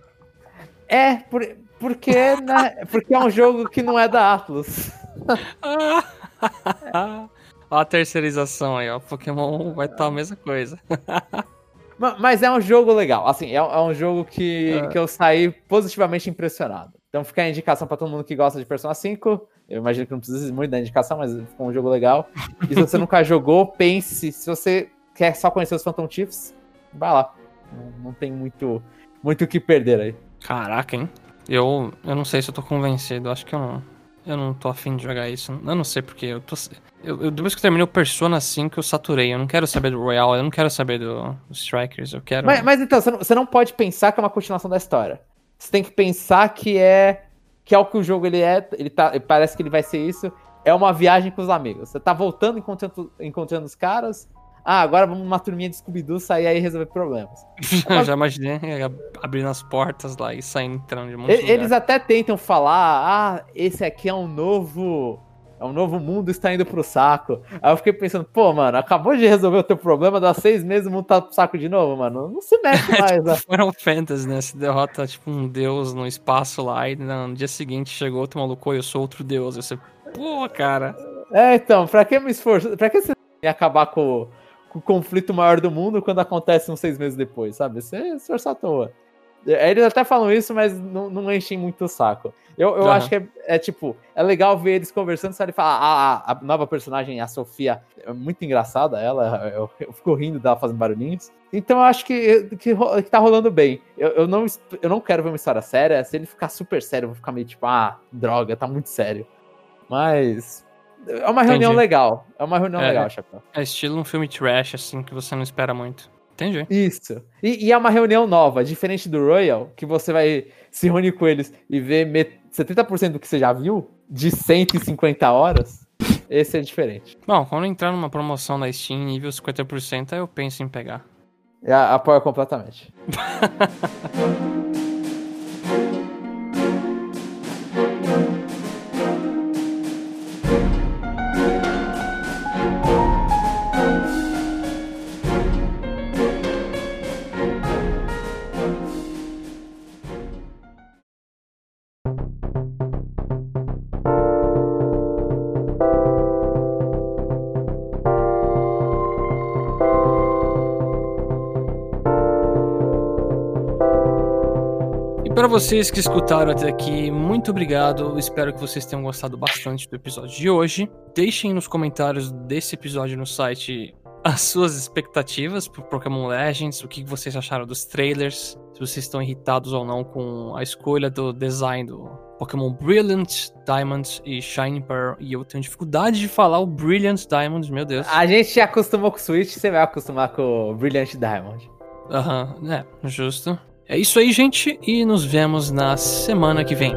É, por, porque, né, porque é um jogo que não é da Atlus. [laughs] Olha a terceirização aí, ó. Pokémon vai estar tá a mesma coisa. [laughs] Mas é um jogo legal. Assim, é, é um jogo que, é. que eu saí positivamente impressionado. Então fica a indicação para todo mundo que gosta de Persona 5. Eu imagino que não precisa muito da indicação, mas ficou um jogo legal. E se você nunca [laughs] jogou, pense. Se você quer só conhecer os Phantom Chiefs, vai lá. Não, não tem muito muito o que perder aí. Caraca, hein? Eu, eu não sei se eu tô convencido. Acho que eu não, eu não tô afim de jogar isso. Eu não sei porque. Eu tô, eu, eu, depois que eu terminei o Persona 5, eu saturei. Eu não quero saber do Royal, eu não quero saber do, do Strikers, eu quero. Mas, mas então, você não, você não, pode pensar que é uma continuação da história. Você tem que pensar que é. Que é o que o jogo ele é. Ele tá, parece que ele vai ser isso. É uma viagem com os amigos. Você tá voltando encontrando, encontrando os caras. Ah, agora vamos uma turminha de Scooby-Doo sair aí e resolver problemas. Já, [laughs] já imaginei é, abrindo as portas lá e saindo entrando de um monte de Eles até tentam falar, ah, esse aqui é um novo. É um novo mundo está indo pro saco. Aí eu fiquei pensando, pô, mano, acabou de resolver o teu problema, dá seis meses o mundo tá pro saco de novo, mano. Não se mexe [laughs] mais, né? Final Fantasy, né? Se derrota tipo um deus no espaço lá e no dia seguinte chegou outro maluco, "Oi, eu sou outro deus. Aí você, pô, cara. É, então, pra que me esforço? Pra que você acabar com o conflito maior do mundo quando acontece uns seis meses depois, sabe? Você se esforçou à toa. É, Eles até falam isso, mas não, não enchem muito o saco. Eu, eu Aham. acho que é, é, tipo, é legal ver eles conversando, sabe? Falar, ah, a, a nova personagem, a Sofia, é muito engraçada ela, eu, eu fico rindo dela fazendo barulhinhos. Então eu acho que, que, que tá rolando bem. Eu, eu, não, eu não quero ver uma história séria. Se ele ficar super sério, eu vou ficar meio tipo, ah, droga, tá muito sério. Mas. É uma reunião Entendi. legal. É uma reunião É. legal, Chapéu. É estilo um filme trash, assim, que você não espera muito. Entendi. Isso. E, e é uma reunião nova, diferente do Royal, que você vai se reunir com eles e ver met- 70% do que você já viu, de 150 horas. Esse é diferente. Bom, quando entrar numa promoção da Steam nível 50%, aí eu penso em pegar. É, apoio completamente. [laughs] vocês que escutaram até aqui, muito obrigado. Espero que vocês tenham gostado bastante do episódio de hoje. Deixem nos comentários desse episódio no site as suas expectativas pro Pokémon Legends, o que vocês acharam dos trailers, se vocês estão irritados ou não com a escolha do design do Pokémon Brilliant Diamond e Shining Pearl. E eu tenho dificuldade de falar o Brilliant Diamond, meu Deus. A gente acostumou com o Switch, você vai acostumar com o Brilliant Diamond. Aham, é, justo. É isso aí, gente, e nos vemos na semana que vem.